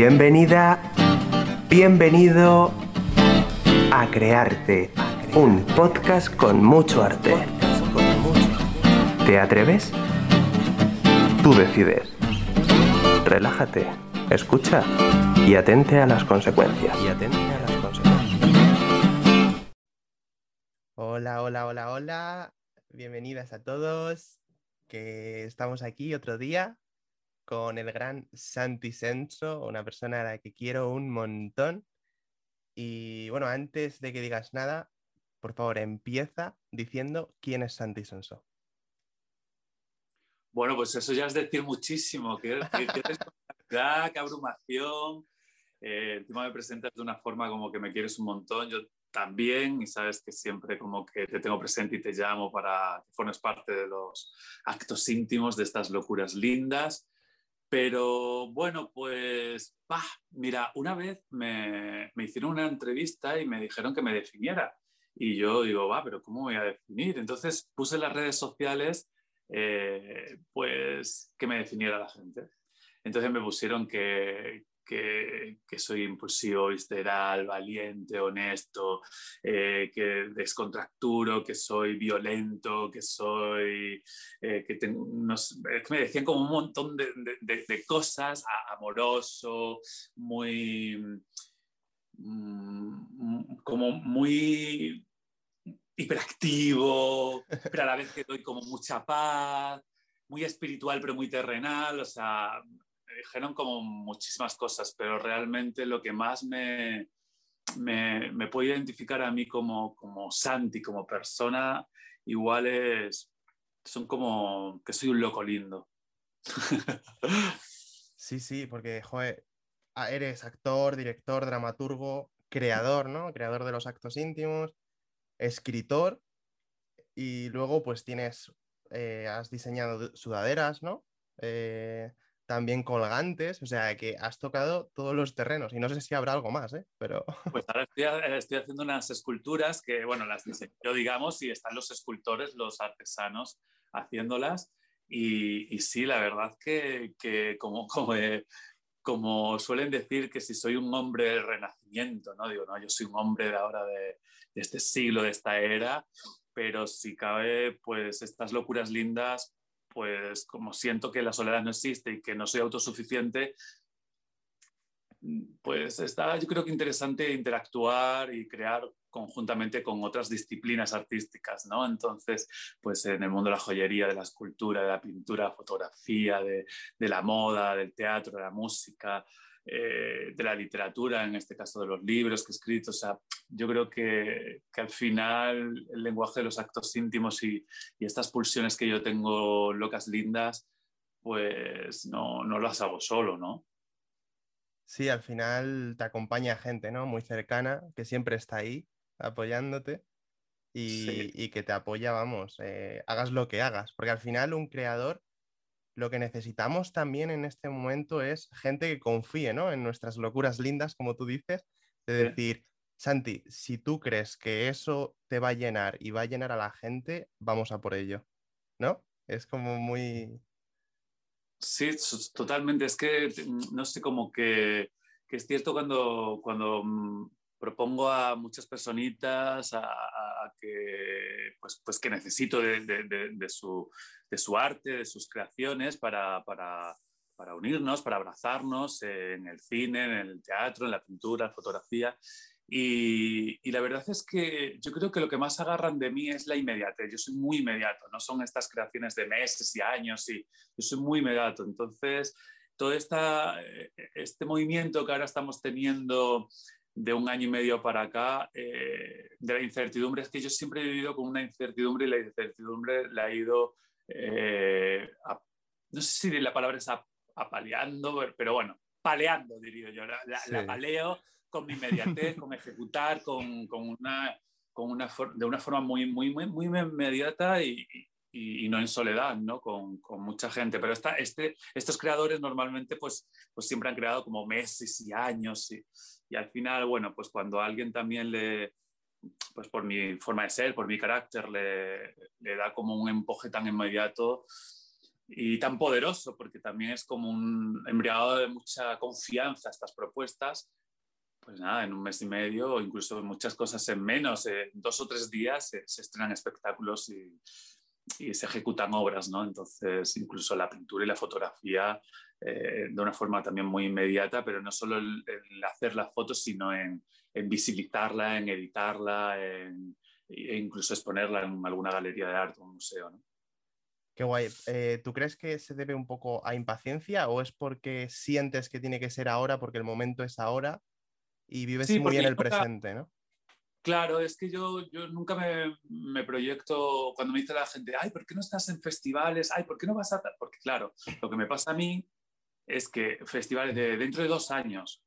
Bienvenida, bienvenido a Crearte, un podcast con mucho arte. ¿Te atreves? Tú decides. Relájate, escucha y atente a las consecuencias. Hola, hola, hola, hola. Bienvenidas a todos. Que estamos aquí otro día con el gran Santi Senso, una persona a la que quiero un montón. Y bueno, antes de que digas nada, por favor, empieza diciendo quién es Santi Senso. Bueno, pues eso ya es decir muchísimo. Qué, qué, qué abrumación. Eh, encima me presentas de una forma como que me quieres un montón. Yo también, y sabes que siempre como que te tengo presente y te llamo para que formes parte de los actos íntimos de estas locuras lindas. Pero bueno, pues, bah, mira, una vez me, me, hicieron una entrevista y me dijeron que me definiera. Y yo digo, va, pero ¿cómo voy a definir? Entonces puse en las redes sociales, eh, pues, que me definiera la gente. Entonces me pusieron que, que, soy impulsivo, visceral, valiente, honesto, eh, que descontracturo, que soy violento, que soy... Eh, que, me decían como un montón de, de, cosas, amoroso, muy... Mm, como muy hiperactivo, pero a la vez que doy como mucha paz, muy espiritual pero muy terrenal, o sea, dijeron como muchísimas cosas, pero realmente lo que más me, me, me puede identificar a mí como, como Santi, como persona, igual es, son como que soy un loco lindo. Sí, sí, porque, joder, eres actor, director, dramaturgo, creador, ¿no? Creador de los actos íntimos, escritor y luego pues tienes, eh, has diseñado sudaderas, ¿no? Eh, también colgantes, o sea que has tocado todos los terrenos y no sé si habrá algo más, ¿eh? Pero... Pues ahora estoy, estoy haciendo unas esculturas que, bueno, las yo digamos, y están los escultores, los artesanos haciéndolas y, y sí, la verdad que, que como, como, eh, como suelen decir que si soy un hombre del renacimiento, ¿no? Digo, no, yo soy un hombre de ahora de, de este siglo, de esta era, pero si cabe, pues estas locuras lindas pues como siento que la soledad no existe y que no soy autosuficiente, pues está yo creo que interesante interactuar y crear conjuntamente con otras disciplinas artísticas, ¿no? Entonces, pues en el mundo de la joyería, de la escultura, de la pintura, fotografía, de, de la moda, del teatro, de la música, eh, de la literatura, en este caso de los libros que he escrito. O sea, yo creo que, que al final el lenguaje de los actos íntimos y, y, estas pulsiones que yo tengo locas lindas, pues no, no las hago solo, ¿no? Sí, al final te acompaña gente, ¿no? Muy cercana, que siempre está ahí apoyándote y, sí. y que te apoya, vamos, eh, hagas lo que hagas, porque al final un creador lo que necesitamos también en este momento es gente que confíe ¿no? en nuestras locuras lindas, como tú dices, de decir, Santi, si tú crees que eso te va a llenar y va a llenar a la gente, vamos a por ello, ¿no? Es como muy... Sí, totalmente. Es que mm, no sé, como que, que es cierto cuando, cuando mm, propongo a muchas personitas a, a que, pues, pues que necesito de, de, de, de, su, de su arte, de sus creaciones para, para, para unirnos, para abrazarnos en el cine, en el teatro, en la pintura, en la fotografía. Y, y, la verdad es que yo creo que lo que más agarran de mí es la inmediatez. Yo soy muy inmediato, no son estas creaciones de meses y años, y yo soy muy inmediato. Entonces, todo esta, este movimiento que ahora estamos teniendo de un año y medio para acá, eh, de la incertidumbre, es que yo siempre he vivido con una incertidumbre y la incertidumbre la he ido, eh, a, no sé si la palabra es apaleando, pero bueno, paleando, diría yo, la, la, sí. la paleo con mi inmediatez, con ejecutar, con, con una, con una de una forma muy, muy, muy, muy inmediata y, y, y, no en soledad, ¿no? Con, con mucha gente. Pero esta, este, estos creadores normalmente pues, pues siempre han creado como meses y años y, y al final, bueno, pues cuando alguien también le, pues por mi forma de ser, por mi carácter, le, le da como un empuje tan inmediato, y tan poderoso, porque también es como un embriagado de mucha confianza estas propuestas, pues nada, en un mes y medio o incluso muchas cosas en menos, en dos o tres días se, estrenan espectáculos y, y, se ejecutan obras, ¿no? Entonces, incluso la pintura y la fotografía eh, de una forma también muy inmediata, pero no solo el, hacer las fotos, sino en, en visibilizarla, en editarla, en, e incluso exponerla en alguna galería de arte o un museo, ¿no? Qué guay. Eh, ¿Tú crees que se debe un poco a impaciencia o es porque sientes que tiene que ser ahora, porque el momento es ahora y vives muy en el presente, ¿no? Claro, es que yo, yo nunca me, me, proyecto cuando me dice la gente, ay, ¿por qué no estás en festivales? Ay, ¿por qué no vas a...? Porque claro, lo que me pasa a mí es que festivales de dentro de dos años,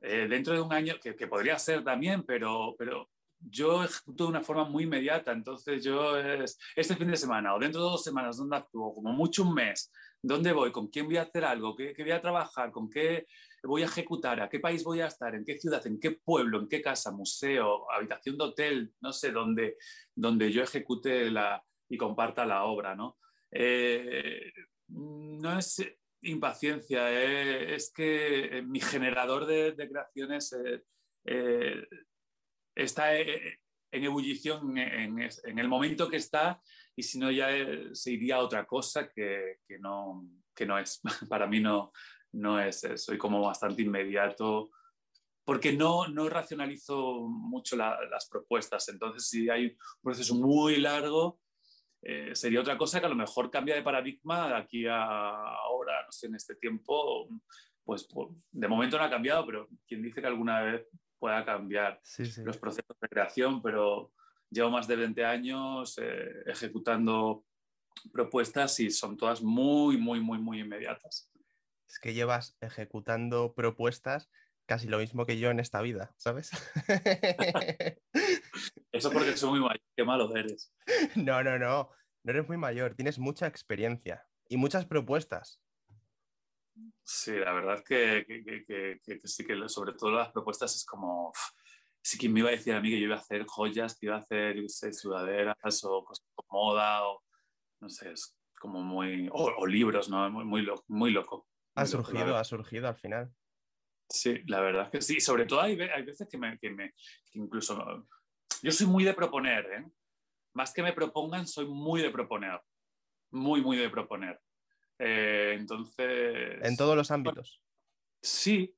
eh, dentro de un año, que, que, podría ser también, pero, pero yo ejecuto de una forma muy inmediata, entonces yo es este fin de semana o dentro de dos semanas, ¿dónde actúo? Como mucho un mes, ¿dónde voy? ¿Con quién voy a hacer algo? ¿Qué, voy a trabajar? ¿Con qué voy a ejecutar? ¿A qué país voy a estar? ¿En qué ciudad? ¿En qué pueblo? ¿En qué casa? ¿Museo? ¿Habitación de hotel? No sé, dónde, donde yo ejecute la, y comparta la obra, ¿no? Eh, no es impaciencia, eh, es que mi generador de, creaciones... Eh, está eh, en ebullición en, el momento que está y si no ya eh, se iría a otra cosa que, no, no es. Para mí no, no es, soy como bastante inmediato porque no, no racionalizo mucho las propuestas. Entonces, si hay un proceso muy largo, eh, sería otra cosa que a lo mejor cambia de paradigma de aquí a ahora, no sé, en este tiempo, pues, pues de momento no ha cambiado, pero quien dice que alguna vez pueda cambiar los procesos de creación, pero llevo más de 20 años eh, ejecutando propuestas y son todas muy, muy, muy, muy inmediatas. Es que llevas ejecutando propuestas casi lo mismo que yo en esta vida, ¿sabes? Eso porque soy muy mayor, qué malo eres. No, no, no, no eres muy mayor, tienes mucha experiencia y muchas propuestas. Sí, la verdad que, que, que, sí que sobre todo las propuestas es como, sí que me iba a decir a mí que yo iba a hacer joyas, que iba a hacer sudaderas o cosas con moda o no sé, es como muy, o, libros, ¿no? Muy, muy, loco, muy loco. Ha surgido, ha surgido al final. Sí, la verdad que sí. Sobre todo hay, hay veces que me, que me incluso, yo soy muy de proponer, ¿eh? Más que me propongan, soy muy de proponer. Muy, muy de proponer. Eh, entonces... En todos los ámbitos. Sí,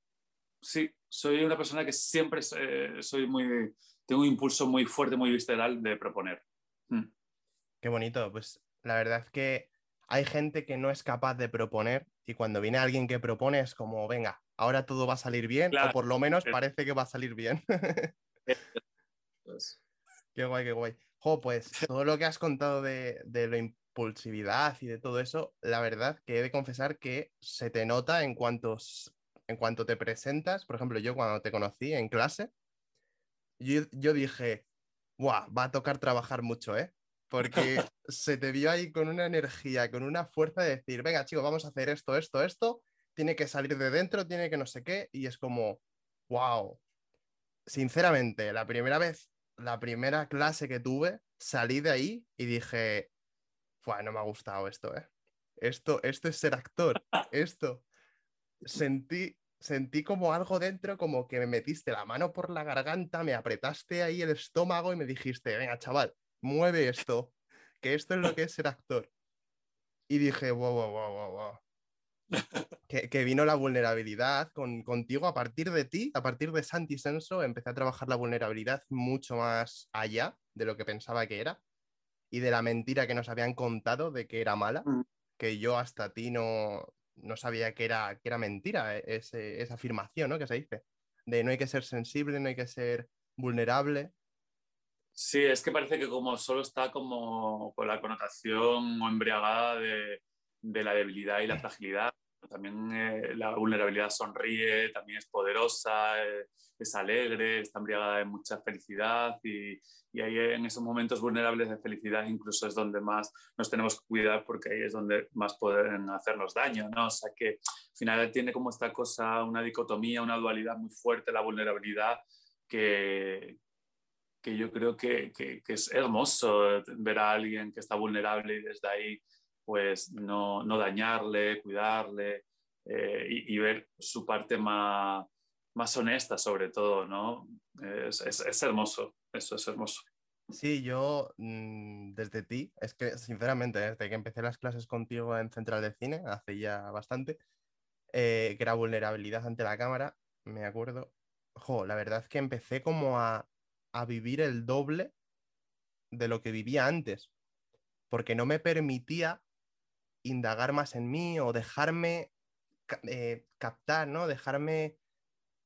sí. Soy una persona que siempre eh, soy muy... Tengo un impulso muy fuerte, muy visceral de proponer. Mm. Qué bonito. Pues la verdad es que hay gente que no es capaz de proponer y cuando viene alguien que propone es como, venga, ahora todo va a salir bien o por lo menos parece que va a salir bien. Pues qué guay, qué guay. Jo, pues todo lo que has contado de, de lo, impulsividad y de todo eso, la verdad que he de confesar que se te nota en cuanto, en cuanto te presentas. Por ejemplo, yo cuando te conocí en clase, yo, yo dije, ¡guau! Va a tocar trabajar mucho, ¿eh? Porque se te vio ahí con una energía, con una fuerza de decir, venga, chicos, vamos a hacer esto, esto, esto, tiene que salir de dentro, tiene que no sé qué, y es como, wow. Sinceramente, la primera vez, la primera clase que tuve, salí de ahí y dije, no me ha gustado esto, ¿eh? Esto, esto es ser actor, esto. Sentí, sentí como algo dentro, como que me metiste la mano por la garganta, me apretaste ahí el estómago y me dijiste, venga, chaval, mueve esto, que esto es lo que es ser actor. Y dije, wow, wow, wow, wow, wow. Que, vino la vulnerabilidad con, contigo a partir de ti, a partir de Santi Senso, empecé a trabajar la vulnerabilidad mucho más allá de lo que pensaba que era y de la mentira que nos habían contado de que era mala, mm. que yo hasta ti no, no sabía que era, que era mentira e, esa afirmación ¿no? que se dice, de no hay que ser sensible, no hay que ser vulnerable. Sí, es que parece que como solo está como con la connotación o embriagada de, de la debilidad y la fragilidad, también eh, la vulnerabilidad sonríe, también es poderosa, eh, es alegre, está embriagada de mucha felicidad y, y, ahí en esos momentos vulnerables de felicidad incluso es donde más nos tenemos que cuidar porque ahí es donde más pueden hacernos daño, ¿no? O sea que al final tiene como esta cosa, una dicotomía, una dualidad muy fuerte, la vulnerabilidad que, que yo creo que, que, que es hermoso ver a alguien que está vulnerable y desde ahí pues no, dañarle, cuidarle eh, y, ver su parte más, más honesta sobre todo, ¿no? Es, es, hermoso, eso es hermoso. Sí, yo mm, desde ti, es que sinceramente, desde que empecé las clases contigo en Central de Cine, hace ya bastante, eh, que era vulnerabilidad ante la cámara, me acuerdo. Jo, la verdad es que empecé como a, a vivir el doble de lo que vivía antes, porque no me permitía indagar más en mí o dejarme eh, captar, ¿no? Dejarme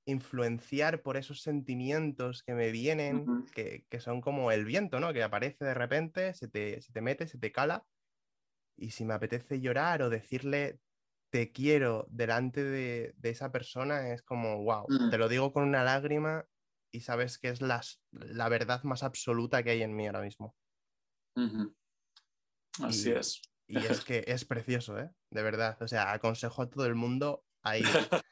influenciar por esos sentimientos que me vienen, que, son como el viento, ¿no? Que aparece de repente, se te, se te mete, se te cala. Y si me apetece llorar o decirle te quiero delante de, esa persona, es como, wow, mm. te lo digo con una lágrima y sabes que es la verdad más absoluta que hay en mí ahora mismo. Así es. Y es que es precioso, ¿eh? De verdad. O sea, aconsejo a todo el mundo a ir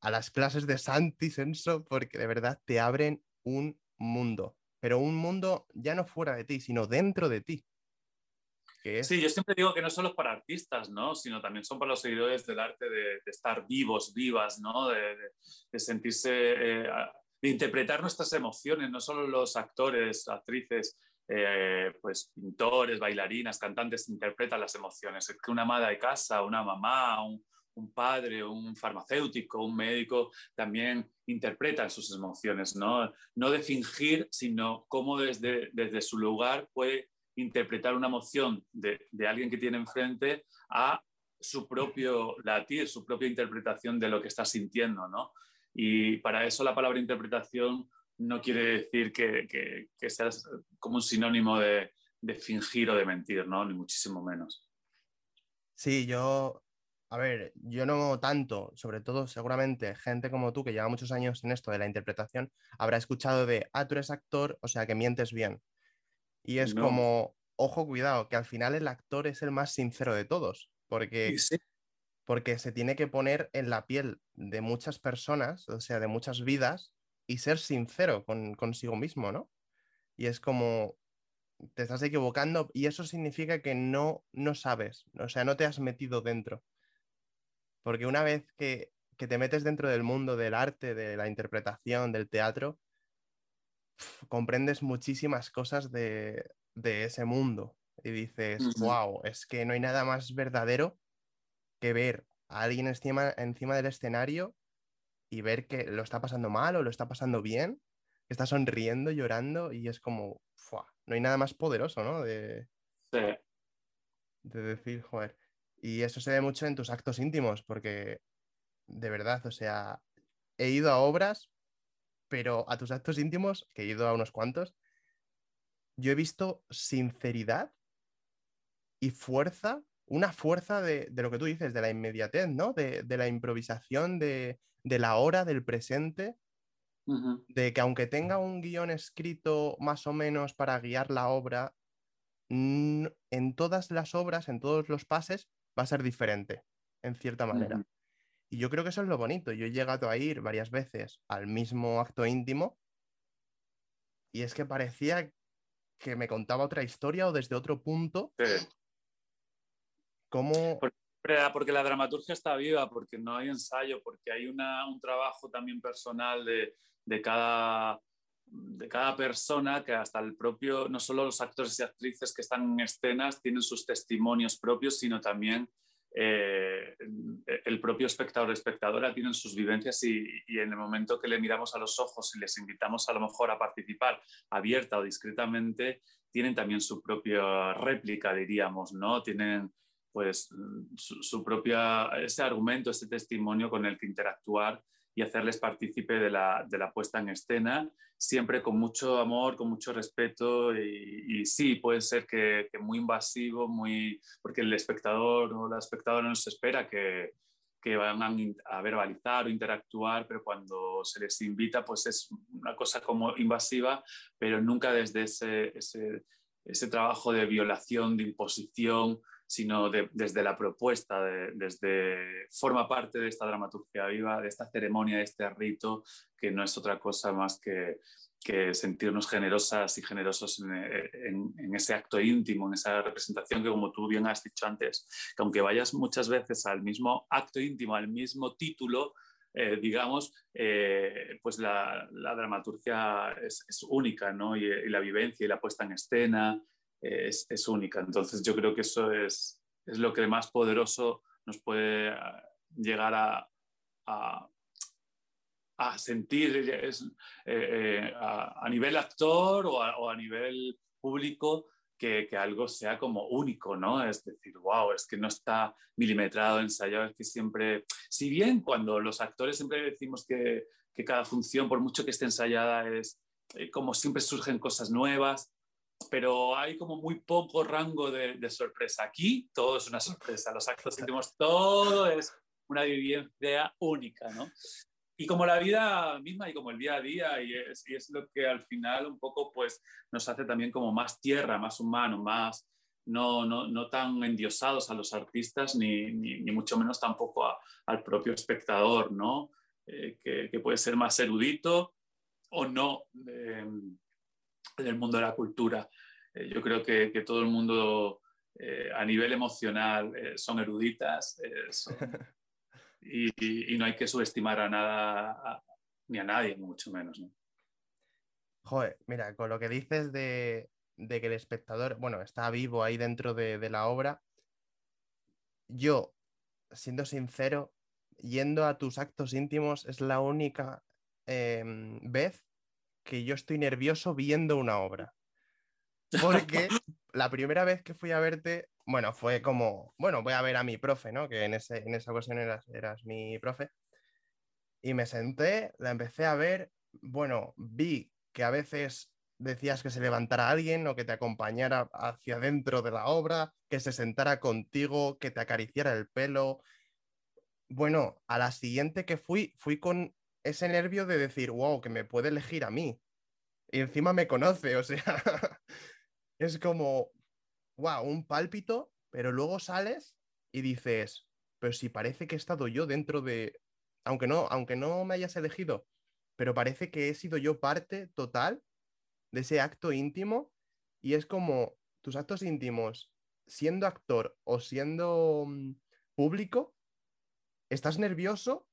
a las clases de Santi Senso porque de verdad te abren un mundo. Pero un mundo ya no fuera de ti, sino dentro de ti. Sí, yo siempre digo que no solo es para artistas, ¿no? Sino también son para los seguidores del arte de, estar vivos, vivas, ¿no? De, sentirse, eh, de interpretar nuestras emociones, no solo los actores, actrices, eh, pues pintores, bailarinas, cantantes interpretan las emociones. Es que una madre de casa, una mamá, un, padre, un farmacéutico, un médico también interpretan sus emociones, ¿no? No de fingir, sino cómo desde, desde su lugar puede interpretar una emoción de, de alguien que tiene enfrente a su propio latir, su propia interpretación de lo que está sintiendo, ¿no? Y para eso la palabra interpretación no quiere decir que, que, seas como un sinónimo de, fingir o de mentir, ¿no? Ni muchísimo menos. Sí, yo, a ver, yo no tanto, sobre todo seguramente gente como tú que lleva muchos años en esto de la interpretación, habrá escuchado de, ah, tú eres actor, o sea que mientes bien. Y es como, ojo, cuidado, que al final el actor es el más sincero de todos, porque, porque se tiene que poner en la piel de muchas personas, o sea, de muchas vidas, y ser sincero con, consigo mismo, ¿no? Y es como, te estás equivocando y eso significa que no, no sabes, o sea, no te has metido dentro. Porque una vez que, te metes dentro del mundo del arte, de la interpretación, del teatro, comprendes muchísimas cosas de, ese mundo y dices, wow, es que no hay nada más verdadero que ver a alguien encima, encima del escenario y ver que lo está pasando mal o lo está pasando bien, que está sonriendo, llorando y es como, no hay nada más poderoso, ¿no? De, de decir, joder. Y eso se ve mucho en tus actos íntimos, porque de verdad, o sea, he ido a obras, pero a tus actos íntimos, que he ido a unos cuantos, yo he visto sinceridad y fuerza, una fuerza de, lo que tú dices, de la inmediatez, ¿no? De, de la improvisación, de, de la hora, del presente, de que aunque tenga un guion escrito más o menos para guiar la obra, en todas las obras, en todos los pases, va a ser diferente, en cierta manera. Y yo creo que eso es lo bonito. Yo he llegado a ir varias veces al mismo acto íntimo y es que parecía que me contaba otra historia o desde otro punto. Sí. Como porque la dramaturgia está viva, porque no hay ensayo, porque hay una, un trabajo también personal de, de, cada, de cada persona, que hasta el propio, no solo los actores y actrices que están en escenas tienen sus testimonios propios, sino también eh, el propio espectador o espectadora tienen sus vivencias y, y, en el momento que le miramos a los ojos y les invitamos a lo mejor a participar abierta o discretamente, tienen también su propia réplica, diríamos, ¿no? Tienen pues su, propia, ese argumento, ese testimonio con el que interactuar y hacerles partícipe de la, de la puesta en escena, siempre con mucho amor, con mucho respeto y, sí, puede ser que, muy invasivo, muy, porque el espectador o la espectadora no espera que, que van a, verbalizar o interactuar, pero cuando se les invita, pues es una cosa como invasiva, pero nunca desde ese, ese, ese trabajo de violación, de imposición, sino desde la propuesta, desde forma parte de esta dramaturgia viva, de esta ceremonia, de este rito, que no es otra cosa más que, que sentirnos generosas y generosos en, ese acto íntimo, en esa representación que, como tú bien has dicho antes, que aunque vayas muchas veces al mismo acto íntimo, al mismo título, eh, digamos, eh, pues la, dramaturgia es, única, ¿no? Y, y, la vivencia y la puesta en escena es, es, única. Entonces yo creo que eso es, es lo que más poderoso nos puede llegar a, a, sentir es, a, a, nivel actor o, o a, nivel público que, que, algo sea como único, ¿no? Es decir, wow, es que no está milimetrado, ensayado, es que siempre, si bien cuando los actores siempre decimos que, que cada función, por mucho que esté ensayada, es eh, como siempre surgen cosas nuevas, pero hay como muy poco rango de, de, sorpresa. Aquí todo es una sorpresa, los actos sentimos todo es una vivencia única, ¿no? y como la vida misma y como el día a día, y es, y es, lo que al final un poco pues nos hace también como más tierra, más humano, más no, no, no tan endiosados a los artistas, ni, ni, ni mucho menos tampoco a, al propio espectador, ¿no? Eh, que, que, puede ser más erudito o no eh, del mundo de la cultura. Eh, yo creo que, que, todo el mundo a nivel emocional son eruditas, son y, y, no hay que subestimar a nada, a, ni a nadie, mucho menos. ¿no? Joder, mira, con lo que dices de, de, que el espectador, bueno, está vivo ahí dentro de, de la obra, yo, siendo sincero, yendo a tus actos íntimos es la única eh, vez que yo estoy nervioso viendo una obra. Porque la primera vez que fui a verte bueno, fue como, bueno, voy a ver a mi profe, ¿no? Que en, ese, en esa ocasión eras, eras mi profe. Y me senté, la empecé a ver, bueno, vi que a veces decías que se levantara alguien o que te acompañara hacia dentro de la obra, que se sentara contigo, que te acariciara el pelo. Bueno, a la siguiente que fui, fui con ese nervio de decir, wow, que me puede elegir a mí. Y encima me conoce, o sea, es como, wow, un pálpito, pero luego sales y dices, pero si parece que he estado yo dentro de, aunque no, aunque no me hayas elegido, pero parece que he sido yo parte total de ese acto íntimo y es como tus actos íntimos, siendo actor o siendo um, público, estás nervioso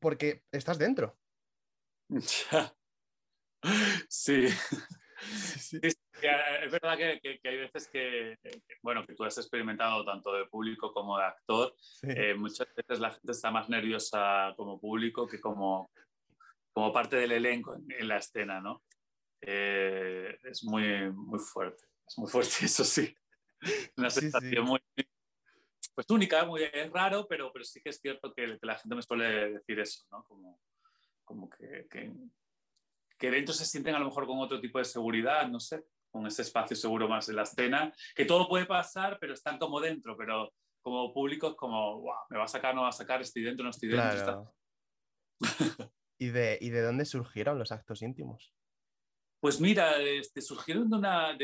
porque estás dentro. Sí. Sí, sí. Es verdad que, que, que, hay veces que, bueno, que tú has experimentado tanto de público como de actor. Sí. Eh, muchas veces la gente está más nerviosa como público que como, como parte del elenco en, en la escena, ¿no? Eh, es muy, muy fuerte. Es muy fuerte, eso sí. Una sensación sí, muy pues única, muy, es raro, pero, pero sí que es cierto que, que la gente me suele decir eso, ¿no? Como, como que, que, que dentro se sienten a lo mejor con otro tipo de seguridad, no sé, con ese espacio seguro más en la escena, que todo puede pasar, pero están como dentro, pero como público es como, wow, me va a sacar, no va a sacar, estoy dentro, no estoy dentro. Claro. ¿Y, de, ¿Y de dónde surgieron los actos íntimos? Pues mira, este, surgieron de una,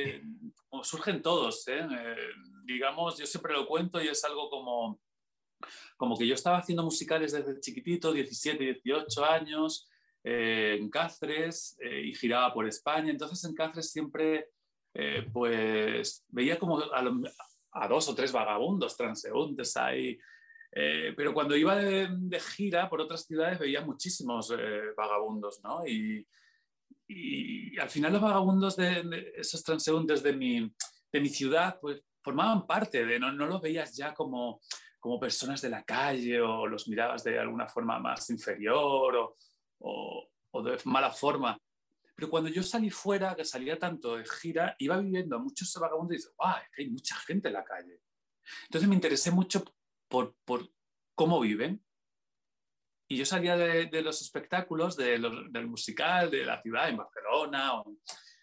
surgen todos, ¿eh? Eh, digamos, yo siempre lo cuento y es algo como, como que yo estaba haciendo musicales desde chiquitito, 17, 18 años, eh, en Cáceres y giraba por España. Entonces en Cáceres siempre pues veía como a, a, dos o tres vagabundos transeúntes ahí. pero cuando iba de, de, gira por otras ciudades veía muchísimos vagabundos, ¿no? Y, y, al final los vagabundos de, de esos transeúntes de mi, de mi ciudad pues formaban parte de, no, no los veías ya como, como personas de la calle o los mirabas de alguna forma más inferior o, o, o, de mala forma. Pero cuando yo salí fuera, que salía tanto de gira, iba viviendo a muchos vagabundos y dices, ¡guau! Es que hay mucha gente en la calle. Entonces me interesé mucho por, por cómo viven. Y yo salía de, los espectáculos, de los, del musical, de la ciudad, en Barcelona,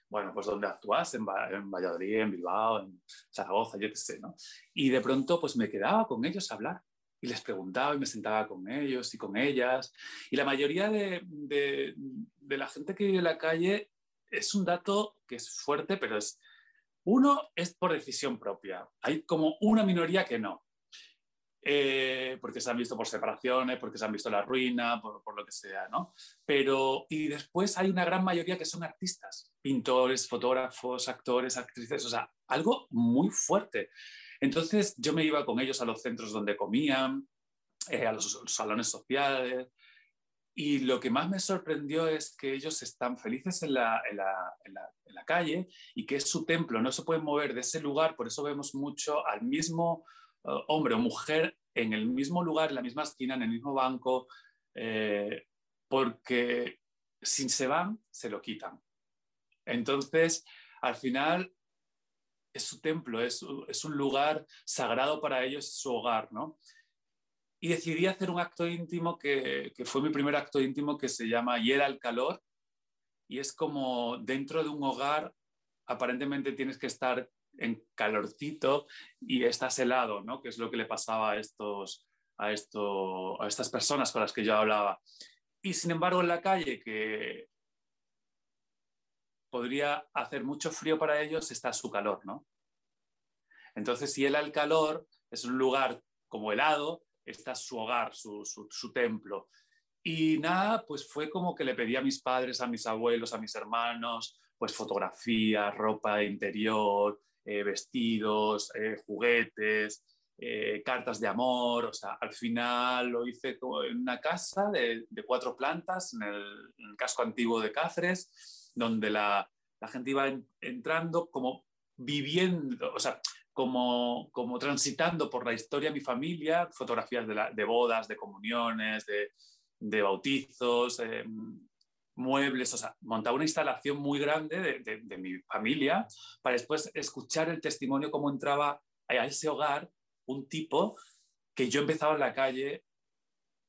bueno, pues donde actúas, en, en, Valladolid, en Bilbao, en Zaragoza, yo qué sé, ¿no? Y de pronto, pues me quedaba con ellos a hablar y les preguntaba y me sentaba con ellos y con ellas. Y la mayoría de, de, de, la gente que vive en la calle es un dato que es fuerte, pero es, Uno es por decisión propia. Hay como una minoría que no. Eh, porque se han visto por separaciones, porque se han visto la ruina, por, por, lo que sea, ¿no? Pero, y después hay una gran mayoría que son artistas, pintores, fotógrafos, actores, actrices, o sea, algo muy fuerte. Entonces yo me iba con ellos a los centros donde comían, eh, a los salones sociales, y lo que más me sorprendió es que ellos están felices en la, en, la, en, la, en la, calle y que es su templo, no se pueden mover de ese lugar, por eso vemos mucho al mismo hombre o mujer en el mismo lugar, en la misma esquina, en el mismo banco, eh, porque si se van, se lo quitan. Entonces, al final, es su templo, es, es un lugar sagrado para ellos, su hogar, ¿no? y decidí hacer un acto íntimo que, que, fue mi primer acto íntimo que se llama Hiera al calor y es como dentro de un hogar aparentemente tienes que estar en calorcito y estás helado, ¿no? Que es lo que le pasaba a estos a esto a estas personas con las que yo hablaba. Y sin embargo en la calle que podría hacer mucho frío para ellos está su calor, ¿no? Entonces, si él al calor es un lugar como helado, está su hogar, su, su, su, templo. Y nada, pues fue como que le pedí a mis padres, a mis abuelos, a mis hermanos, pues fotografías, ropa interior, eh, vestidos, eh, juguetes, eh, cartas de amor. O sea, al final lo hice en una casa de, cuatro plantas en el, casco antiguo de Cáceres, donde la, gente iba en, entrando como viviendo, o sea, como, como transitando por la historia de mi familia, fotografías de, bodas, de comuniones, de, bautizos, eh, muebles, o sea, montaba una instalación muy grande de, mi familia para después escuchar el testimonio cómo entraba a ese hogar un tipo que yo empezaba en la calle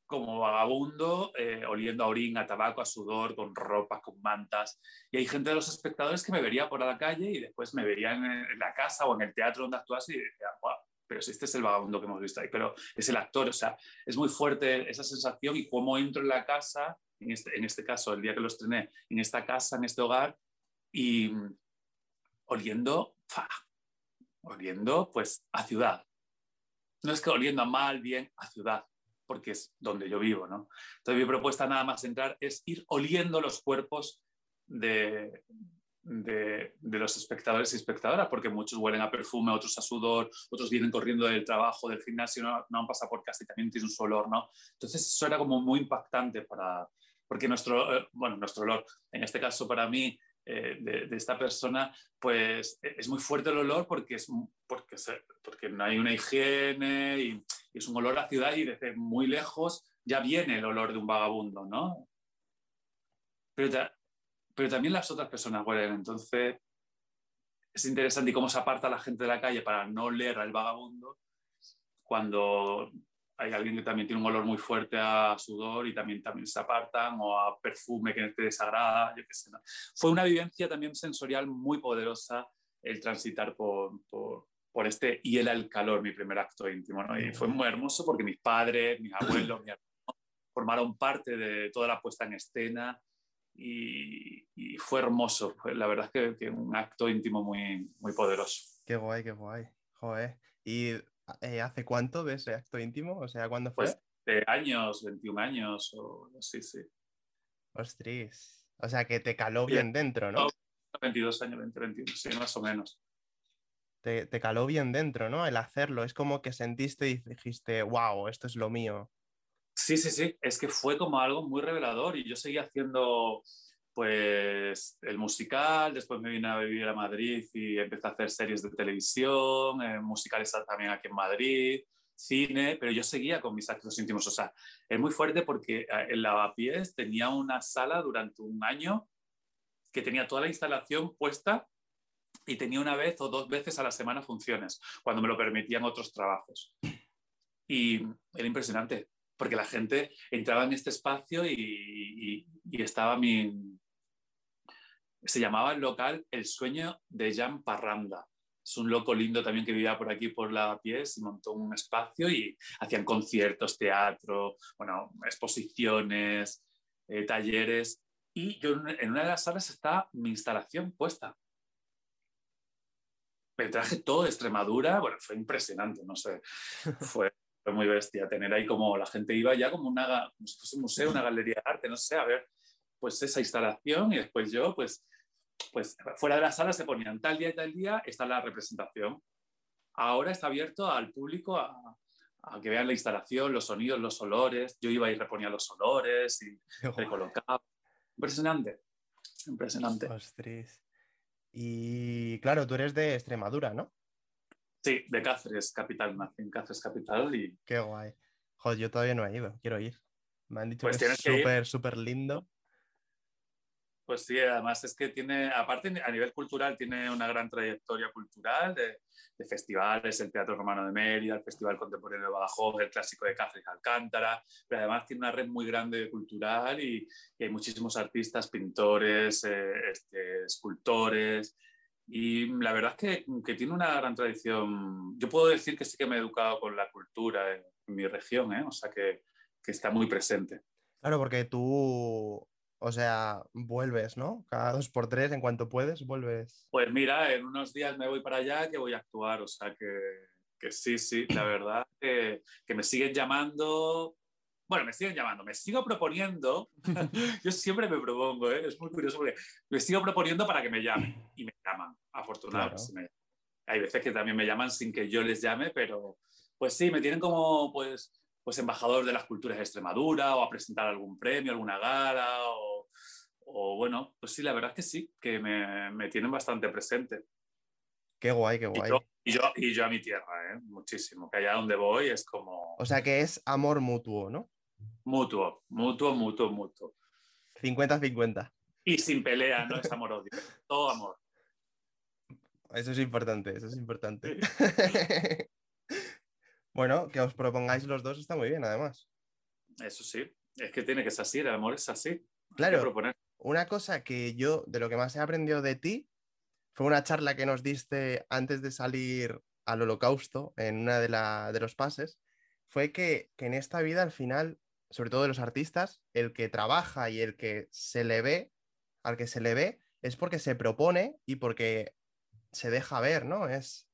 como vagabundo, eh, oliendo a orín, a tabaco, a sudor, con ropas, con mantas. Y hay gente de los espectadores que me vería por la calle y después me vería en, en la casa o en el teatro donde actuase y decía, wow, pero si este es el vagabundo que hemos visto ahí, pero es el actor, o sea, es muy fuerte esa sensación y cómo entro en la casa, en este, en este caso, el día que lo estrené, en esta casa, en este hogar, y oliendo, ¡fa! oliendo pues a ciudad. No es que oliendo a mal, bien, a ciudad porque es donde yo vivo, ¿no? Entonces mi propuesta nada más entrar es ir oliendo los cuerpos de, de, de, los espectadores y espectadoras, porque muchos huelen a perfume, otros a sudor, otros vienen corriendo del trabajo, del gimnasio, no, no han pasado por casa y también tienen su olor, ¿no? Entonces eso era como muy impactante para, porque nuestro, eh, bueno, nuestro olor, en este caso para mí, eh, de, de, esta persona, pues es muy fuerte el olor porque, es, porque, se, porque no hay una higiene y, y, es un olor a ciudad y desde muy lejos ya viene el olor de un vagabundo, ¿no? Pero, pero también las otras personas huelen, entonces es interesante y cómo se aparta la gente de la calle para no leer al vagabundo cuando hay alguien que también tiene un olor muy fuerte a sudor y también, también se apartan o a perfume que te desagrada, yo qué sé. Fue una vivencia también sensorial muy poderosa el transitar por, por, por este y el al calor, mi primer acto íntimo. ¿no? Y fue muy hermoso porque mis padres, mis abuelos, mis hermanos formaron parte de toda la puesta en escena y, y fue hermoso. La verdad es que, que, un acto íntimo muy, muy poderoso. Qué guay, qué guay. Joder. Y eh, ¿hace cuánto de ese acto íntimo? O sea, ¿cuándo fue? Pues de años, 21 años o sí, sí. Ostras. O sea, que te caló bien dentro, ¿no? 22 años, 20, 21, sí, más o menos. Te, te, caló bien dentro, ¿no? El hacerlo. Es como que sentiste y dijiste, wow, esto es lo mío. Sí, sí, sí. Es que fue como algo muy revelador y yo seguía haciendo pues el musical, después me vine a vivir a Madrid y empecé a hacer series de televisión, eh, musicales también aquí en Madrid, cine, pero yo seguía con mis actos íntimos. O sea, es muy fuerte porque en Lavapiés tenía una sala durante un año que tenía toda la instalación puesta y tenía una vez o dos veces a la semana funciones, cuando me lo permitían otros trabajos. Y era impresionante, porque la gente entraba en este espacio y, y, y estaba mi, se llamaba el local El Sueño de Jan Parranda. Es un loco lindo también que vivía por aquí, por la pies, y montó un espacio y hacían conciertos, teatro, bueno, exposiciones, eh, talleres. Y yo en una de las salas está mi instalación puesta. me traje todo de Extremadura, bueno, fue impresionante, no sé, fue, muy bestia tener ahí como la gente iba ya como, una, como si fuese un museo, una galería de arte, no sé, a ver, pues esa instalación y después yo, pues, pues fuera de la sala se ponían tal día y tal día, está la representación. Ahora está abierto al público a, a que vean la instalación, los sonidos, los olores. Yo iba y reponía los olores y recolocaba. Impresionante, impresionante. Ostras. Y claro, tú eres de Extremadura, ¿no? Sí, de Cáceres, capital, en Cáceres, capital y... Qué guay. Joder, yo todavía no he ido, quiero ir. Me han dicho pues que es súper, súper lindo. Pues sí, además es que tiene, aparte a nivel cultural, tiene una gran trayectoria cultural de, festivales, el Teatro Romano de Mérida, el Festival Contemporáneo de Badajoz, el Clásico de Cáceres Alcántara, pero además tiene una red muy grande cultural y, hay muchísimos artistas, pintores, eh, este, escultores, y la verdad es que, tiene una gran tradición. Yo puedo decir que sí que me he educado con la cultura en, mi región, ¿eh? o sea que, que está muy presente. Claro, porque tú o sea, vuelves, ¿no? Cada dos por tres, en cuanto puedes, vuelves. Pues mira, en unos días me voy para allá que voy a actuar, o sea que, que sí, sí, la verdad que, que, me siguen llamando. Bueno, me siguen llamando, me sigo proponiendo. Yo siempre me propongo, ¿eh? es muy curioso porque me sigo proponiendo para que me llamen y me llaman, afortunadamente. Hay veces que también me llaman sin que yo les llame, pero pues sí, me tienen como pues, pues embajador de las culturas de Extremadura o a presentar algún premio, alguna gala o o bueno, pues sí, la verdad es que sí, que me, me tienen bastante presente. Qué guay, qué guay. Y yo, y yo, a mi tierra, ¿eh? muchísimo, que allá donde voy es como... O sea que es amor mutuo, ¿no? Mutuo, mutuo, mutuo, mutuo. 50-50. Y sin pelea, no es amor-odio, todo amor. Eso es importante, eso es importante. Bueno, que os propongáis los dos está muy bien, además. Eso sí, es que tiene que ser así, el amor es así. Claro, una cosa que yo, de lo que más he aprendido de ti, fue una charla que nos diste antes de salir al holocausto en una de, de los pases, fue que, que, en esta vida al final, sobre todo de los artistas, el que trabaja y el que se le ve, al que se le ve, es porque se propone y porque se deja ver, ¿no? Es,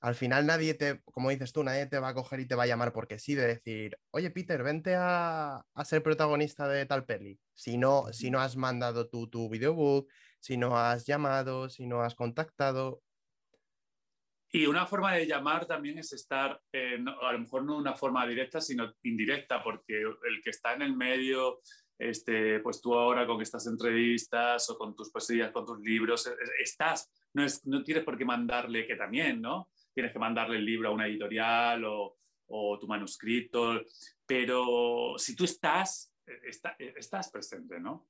al final nadie te, como dices tú, nadie te va a coger y te va a llamar porque sí, de decir, oye Peter, vente a, ser protagonista de tal peli. Si no, si no has mandado tú tu videobook, si no has llamado, si no has contactado. Y una forma de llamar también es estar, eh, a lo mejor no de una forma directa, sino indirecta, porque el que está en el medio, este, pues tú ahora con estas entrevistas o con tus poesías, con tus libros, estás, no, es, no tienes por qué mandarle que también, ¿no? Tienes que mandarle el libro a una editorial o, tu manuscrito, pero si tú estás, estás presente, ¿no?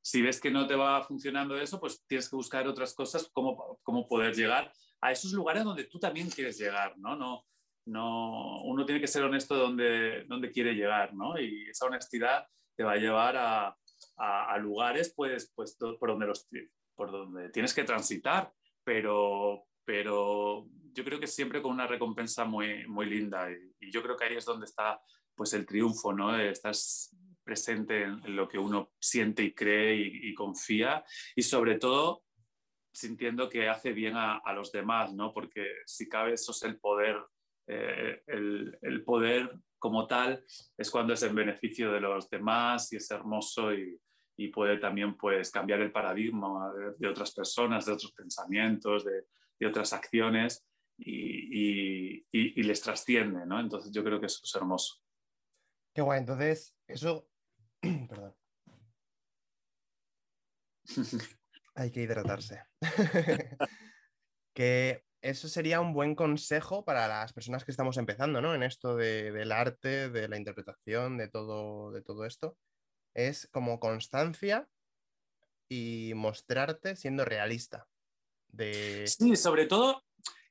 Si ves que no te va funcionando eso, pues tienes que buscar otras cosas, cómo, cómo poder llegar a esos lugares donde tú también quieres llegar, ¿no? No, no uno tiene que ser honesto donde, donde quiere llegar, ¿no? Y esa honestidad te va a llevar a, a, lugares pues, pues, por, donde los, por donde tienes que transitar, pero, pero yo creo que siempre con una recompensa muy, muy linda y, yo creo que ahí es donde está pues el triunfo, ¿no? Estás presente en, lo que uno siente y cree y, confía y sobre todo sintiendo que hace bien a, los demás, ¿no? Porque si cabe eso es el poder, eh, el, el, poder como tal es cuando es en beneficio de los demás y es hermoso y, y puede también pues cambiar el paradigma de, de, otras personas, de otros pensamientos, de, de otras acciones y, les trasciende, ¿no? Entonces yo creo que eso es hermoso. Qué guay, entonces eso, perdón. Hay que hidratarse. que eso sería un buen consejo para las personas que estamos empezando, ¿no? En esto del arte, de la interpretación, de todo, de todo esto. Es como constancia y mostrarte siendo realista. De... Sí, sobre todo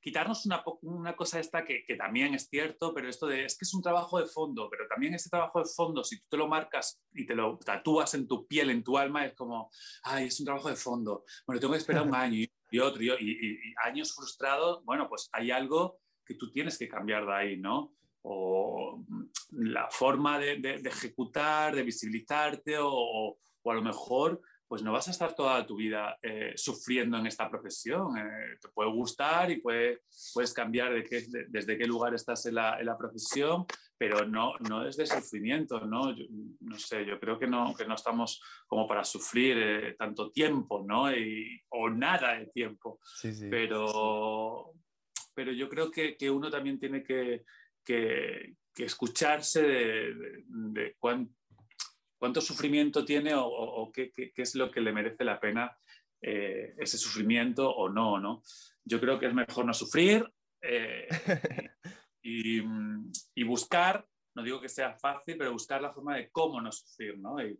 quitarnos una, una cosa esta que, que, también es cierto, pero esto de es que es un trabajo de fondo, pero también ese trabajo de fondo, si tú te lo marcas y te lo tatúas en tu piel, en tu alma, es como, ay, es un trabajo de fondo, bueno, tengo que esperar un año y, otro, y, y, años frustrados, bueno, pues hay algo que tú tienes que cambiar de ahí, ¿no? O la forma de, de, ejecutar, de visibilizarte, o, o, a lo mejor pues no vas a estar toda tu vida eh, sufriendo en esta profesión. Eh, te puede gustar y puede, puedes cambiar de qué, desde qué lugar estás en la, en la, profesión, pero no, no desde sufrimiento, ¿no? no sé, yo creo que no, que no estamos como para sufrir eh, tanto tiempo, ¿no? Y, o nada de tiempo. Sí, sí. Pero, pero yo creo que, que uno también tiene que, que, que escucharse de, de, de cuánto cuánto sufrimiento tiene o, qué, es lo que le merece la pena eh, ese sufrimiento o no, ¿no? Yo creo que es mejor no sufrir eh, y, buscar, no digo que sea fácil, pero buscar la forma de cómo no sufrir, ¿no? Y,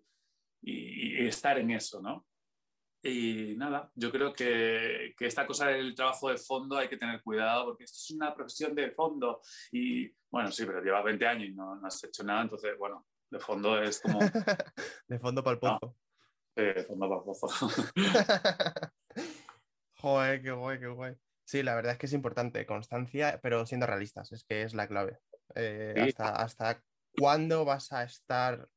estar en eso, ¿no? Y nada, yo creo que, que, esta cosa del trabajo de fondo hay que tener cuidado porque esto es una profesión de fondo y bueno, sí, pero llevas 20 años y no, no has hecho nada, entonces, bueno, de fondo es como... de fondo para el pozo. de fondo para el pozo. Joder, qué guay, qué guay. Sí, la verdad es que es importante, constancia, pero siendo realistas, es que es la clave. Eh, hasta, ¿Hasta cuándo vas a estar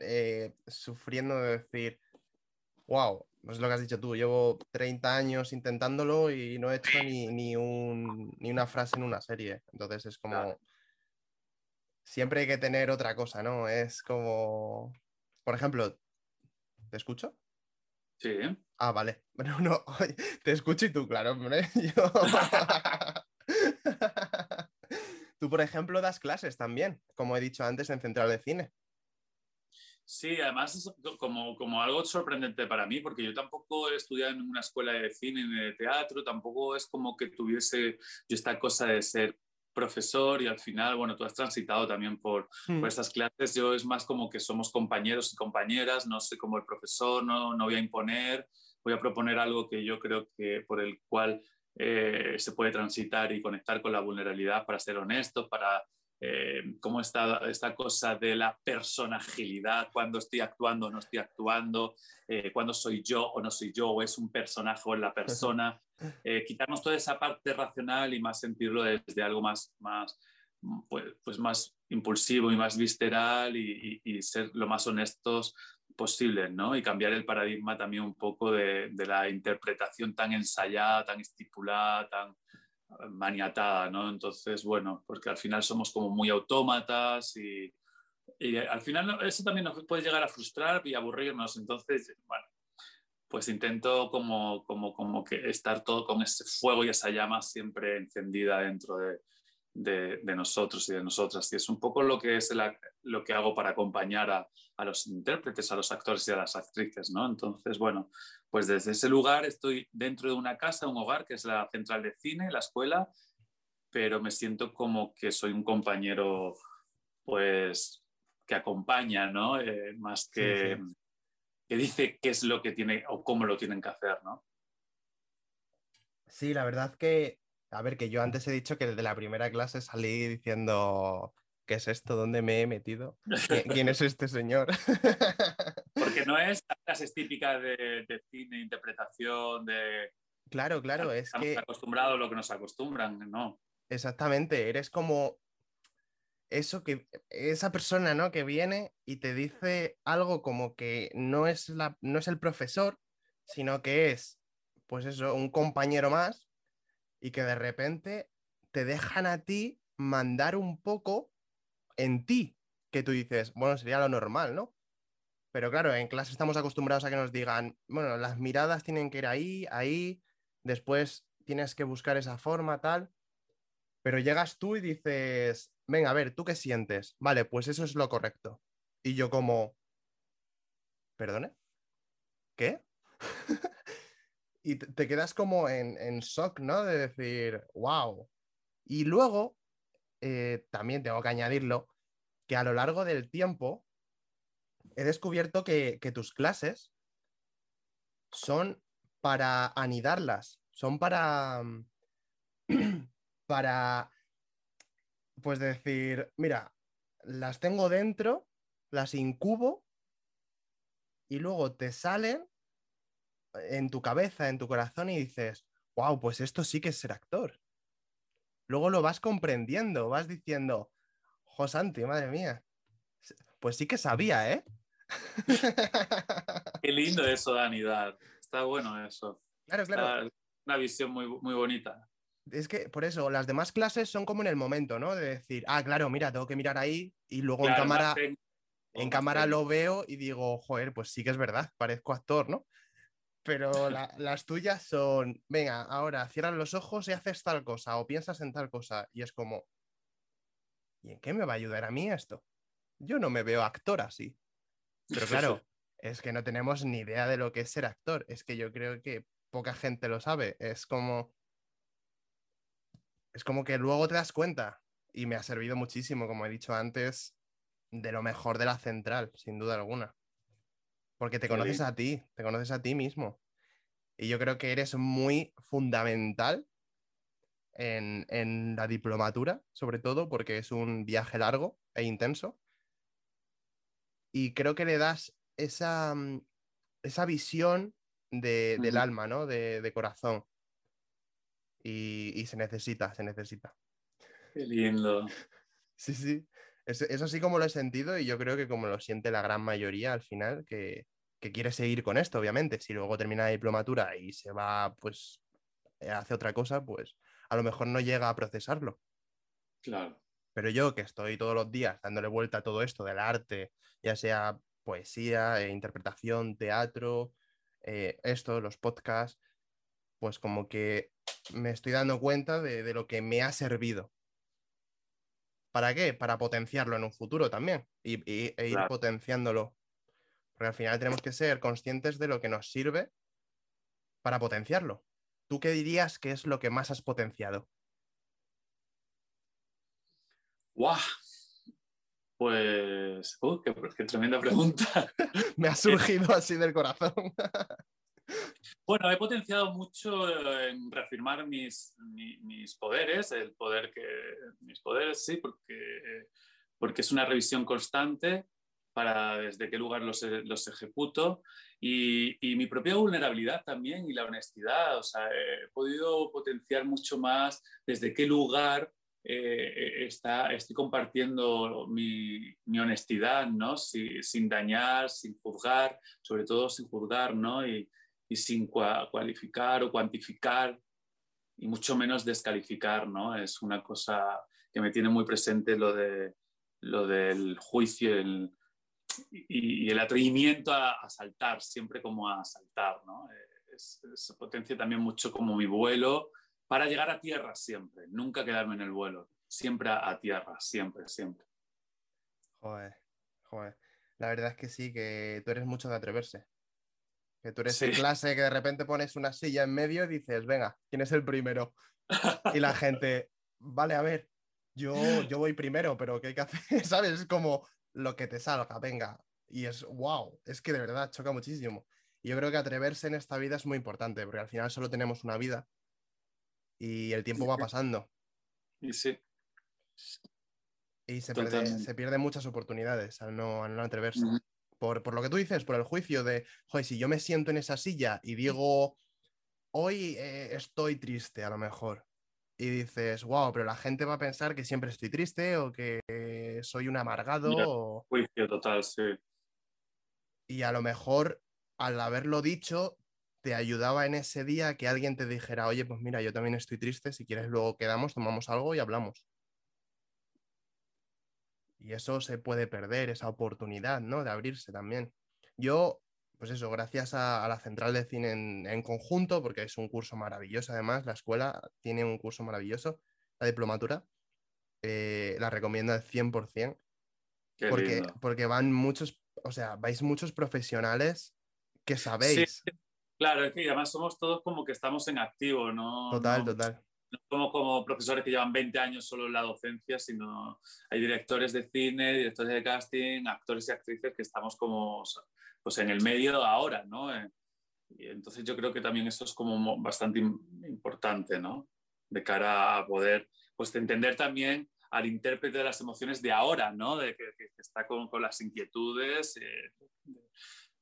eh, sufriendo de decir, wow, es lo que has dicho tú, llevo 30 años intentándolo y no he hecho ni, ni, un, ni una frase en una serie? Entonces es como siempre hay que tener otra cosa, ¿no? Es como, por ejemplo, ¿te escucho? Sí. Ah, vale. Bueno, no, te escucho y tú, claro, hombre. tú, por ejemplo, das clases también, como he dicho antes, en Central de Cine. Sí, además es como, como algo sorprendente para mí, porque yo tampoco he estudiado en una escuela de cine ni de teatro, tampoco es como que tuviese yo esta cosa de ser profesor y al final, bueno, tú has transitado también por, por, hmm. estas clases, yo es más como que somos compañeros y compañeras, no sé como el profesor, no, no voy a imponer, voy a proponer algo que yo creo que por el cual eh, se puede transitar y conectar con la vulnerabilidad para ser honesto, para eh, cómo está esta cosa de la personalidad, cuando estoy actuando o no estoy actuando, eh, cuando soy yo o no soy yo, o es un personaje o es la persona. Eh, quitarnos toda esa parte racional y más sentirlo desde algo más, más, pues, pues más impulsivo y más visceral y, ser lo más honestos posible, ¿no? Y cambiar el paradigma también un poco de, de la interpretación tan ensayada, tan estipulada, tan maniatada, ¿no? Entonces, bueno, porque al final somos como muy autómatas y, y al final eso también nos puede llegar a frustrar y aburrirnos. Entonces, bueno, pues intento como, como, como que estar todo con ese fuego y esa llama siempre encendida dentro de, de, nosotros y de nosotras. Y es un poco lo que, es lo que hago para acompañar a, a, los intérpretes, a los actores y a las actrices, ¿no? Entonces, bueno, pues desde ese lugar estoy dentro de una casa, un hogar, que es la central de cine, la escuela, pero me siento como que soy un compañero, pues, que acompaña, ¿no? Eh, más que que dice qué es lo que tiene o cómo lo tienen que hacer, ¿no? Sí, la verdad que, a ver, que yo antes he dicho que desde la primera clase salí diciendo, ¿qué es esto? ¿Dónde me he metido? ¿Quién es este señor? Porque no es la clase típica de, de cine, interpretación, de... Claro, claro, es Estamos que... acostumbrados a lo que nos acostumbran, ¿no? Exactamente, eres como eso que esa persona, ¿no? Que viene y te dice algo como que no es, la, no es el profesor, sino que es, pues eso, un compañero más y que de repente te dejan a ti mandar un poco en ti, que tú dices, bueno, sería lo normal, ¿no? Pero claro, en clase estamos acostumbrados a que nos digan, bueno, las miradas tienen que ir ahí, ahí, después tienes que buscar esa forma, tal. Pero llegas tú y dices, venga, a ver, ¿tú qué sientes? Vale, pues eso es lo correcto. Y yo como, ¿perdone? ¿Qué? Y te, quedas como en, shock, ¿no? De decir, wow. Y luego, eh, también tengo que añadirlo, que a lo largo del tiempo he descubierto que, que tus clases son para anidarlas, son para para, pues decir, mira, las tengo dentro, las incubo y luego te salen en tu cabeza, en tu corazón y dices, wow, pues esto sí que es ser actor. Luego lo vas comprendiendo, vas diciendo, Josanti, madre mía, pues sí que sabía, ¿eh? Qué lindo eso, Dani, Está bueno eso. Claro, claro. una visión muy, muy bonita. Es que por eso, las demás clases son como en el momento, ¿no? De decir, ah, claro, mira, tengo que mirar ahí y luego en cámara, en cámara lo veo y digo, joder, pues sí que es verdad, parezco actor, ¿no? Pero las tuyas son, venga, ahora cierras los ojos y haces tal cosa o piensas en tal cosa y es como, ¿y en qué me va a ayudar a mí esto? Yo no me veo actor así. Pero claro, es que no tenemos ni idea de lo que es ser actor. Es que yo creo que poca gente lo sabe. Es como es como que luego te das cuenta y me ha servido muchísimo, como he dicho antes, de lo mejor de la central, sin duda alguna. Porque te conoces a ti, te conoces a ti mismo. Y yo creo que eres muy fundamental en, en, la diplomatura, sobre todo porque es un viaje largo e intenso. Y creo que le das esa, mm, esa visión de, del alma, ¿no? De, de corazón y, se necesita, se necesita. Qué lindo. Sí, sí. Eso, sí como lo he sentido y yo creo que como lo siente la gran mayoría al final, que, quiere seguir con esto, obviamente. Si luego termina la diplomatura y se va, pues, eh, hace otra cosa, pues a lo mejor no llega a procesarlo. Claro. Pero yo que estoy todos los días dándole vuelta a todo esto del arte, ya sea poesía, eh, interpretación, teatro, eh, esto, los podcasts, pues como que me estoy dando cuenta de, lo que me ha servido. ¿Para qué? Para potenciarlo en un futuro también y, e ir potenciándolo. Porque al final tenemos que ser conscientes de lo que nos sirve para potenciarlo. ¿Tú qué dirías que es lo que más has potenciado? ¡Guau! Pues, uh, qué, tremenda pregunta. Me ha surgido así del corazón. Bueno, he potenciado mucho en reafirmar mis, mis, poderes, el poder que. mis poderes, sí, porque, porque es una revisión constante para desde qué lugar los, los ejecuto y, y, mi propia vulnerabilidad también y la honestidad. O sea, he podido potenciar mucho más desde qué lugar eh, está, estoy compartiendo mi, mi honestidad, ¿no? sin dañar, sin juzgar, sobre todo sin juzgar, ¿no? Y, y sin cualificar o cuantificar y mucho menos descalificar, ¿no? Es una cosa que me tiene muy presente lo, de, lo del juicio y, el atrevimiento a, saltar, siempre como a saltar, ¿no? Es, potencia también mucho como mi vuelo para llegar a tierra siempre, nunca quedarme en el vuelo, siempre a, tierra, siempre, siempre. Joder, joder. La verdad es que sí, que tú eres mucho de atreverse. Que tú eres en clase que de repente pones una silla en medio y dices, venga, ¿quién es el primero? Y la gente, vale, a ver, yo, yo voy primero, pero ¿qué hay que hacer? ¿Sabes? Es como lo que te salga, venga. Y es, wow, es que de verdad choca muchísimo. Y yo creo que atreverse en esta vida es muy importante, porque al final solo tenemos una vida y el tiempo va pasando. Y sí. Y se, pierden muchas oportunidades al no, al no atreverse por, lo que tú dices, por el juicio de, joder, si yo me siento en esa silla y digo, hoy eh, estoy triste a lo mejor, y dices, wow, pero la gente va a pensar que siempre estoy triste o que soy un amargado. Juicio total, sí. Y a lo mejor al haberlo dicho, te ayudaba en ese día que alguien te dijera, oye, pues mira, yo también estoy triste, si quieres luego quedamos, tomamos algo y hablamos. Y eso se puede perder, esa oportunidad, ¿no? De abrirse también. Yo, pues eso, gracias a, la Central de Cine en, conjunto, porque es un curso maravilloso además, la escuela tiene un curso maravilloso, la diplomatura, eh, la recomiendo al 100%, porque, porque van muchos, o sea, vais muchos profesionales que sabéis. claro, es que además somos todos como que estamos en activo, ¿no? Total, total no somos como profesores que llevan 20 años solo en la docencia, sino hay directores de cine, directores de casting, actores y actrices que estamos como pues en el medio ahora, ¿no? Eh, y entonces yo creo que también eso es como bastante importante, ¿no? De cara a poder, pues entender también al intérprete de las emociones de ahora, ¿no? De que, está con, con, las inquietudes eh,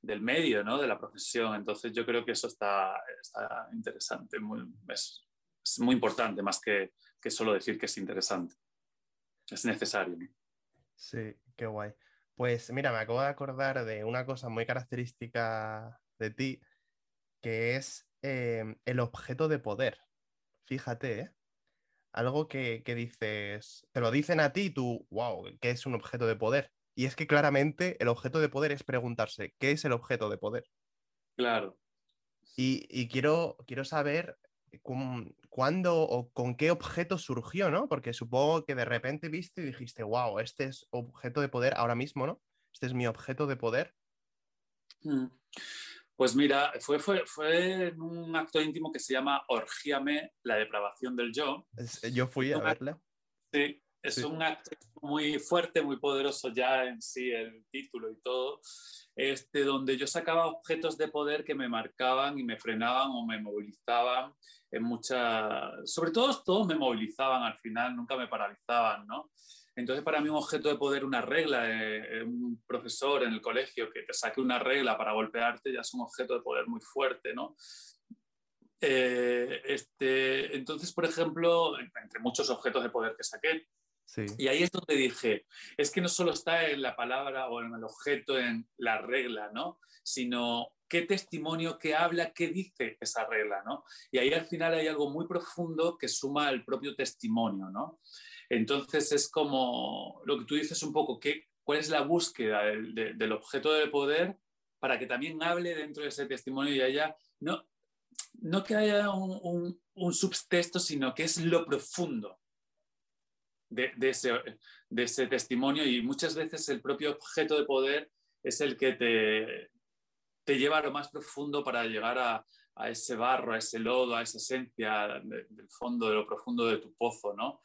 del medio, ¿no? De la profesión. Entonces yo creo que eso está, está interesante, muy, es, es muy importante, más que, que, solo decir que es interesante. Es necesario. Sí, qué guay. Pues mira, me acabo de acordar de una cosa muy característica de ti, que es em, el objeto de poder. Fíjate, ¿eh? Algo que, que dices, te lo dicen a ti y tú, wow, ¿qué es un objeto de poder? Y es que claramente el objeto de poder es preguntarse, ¿qué es el objeto de poder? Claro. Y, y quiero, quiero saber cuándo o con qué objeto surgió, ¿no? Porque supongo que de repente viste y dijiste, wow, este es objeto de poder ahora mismo, ¿no? Este es mi objeto de poder. Mm. Pues mira, fue, fue, fue en un acto íntimo que se llama Orgíame, la depravación del yo. Yo fui a verle. Sí, es Sí. un acto muy fuerte, muy poderoso ya en sí, el título y todo, este, donde yo sacaba objetos de poder que me marcaban y me frenaban o me movilizaban en muchas... Sobre todo, todos me movilizaban al final, nunca me paralizaban, ¿no? Entonces, para mí un objeto de poder, una regla, de, eh, un profesor en el colegio que te saque una regla para golpearte, ya es un objeto de poder muy fuerte, ¿no? Eh, este, entonces, por ejemplo, entre muchos objetos de poder que saqué, Y ahí es donde dije, es que no solo está en la palabra o en el objeto, en la regla, ¿no? Sino qué testimonio, qué habla, qué dice esa regla, ¿no? Y ahí al final hay algo muy profundo que suma el propio testimonio, ¿no? Entonces es como lo que tú dices un poco, ¿qué, ¿cuál es la búsqueda del, de- del objeto de poder para que también hable dentro de ese testimonio y haya, no, no que haya un, un subtexto, sino que es lo profundo de, de ese, de ese testimonio y muchas veces el propio objeto de poder es el que te, te lleva a lo más profundo para llegar a, a ese barro, a ese lodo, a esa esencia de- del fondo, de lo profundo de tu pozo, ¿no?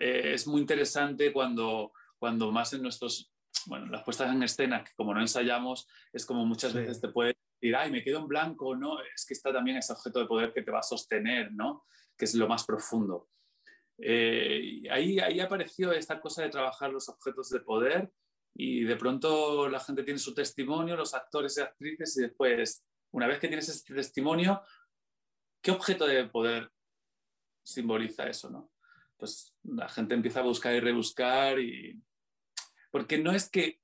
Eh, es muy interesante cuando, cuando más en nuestros, bueno, las puestas en escena, que como no ensayamos, es como muchas Sí. veces te puede decir, ay, me quedo en blanco, ¿no? Es que está también ese objeto de poder que te va a sostener, ¿no? Que es lo más profundo. Eh, ahí, ahí apareció esta cosa de trabajar los objetos de poder y de pronto la gente tiene su testimonio, los actores y actrices, y después, una vez que tienes este testimonio, ¿qué objeto de poder simboliza eso, no? Pues la gente empieza a buscar y rebuscar y... Porque no es que,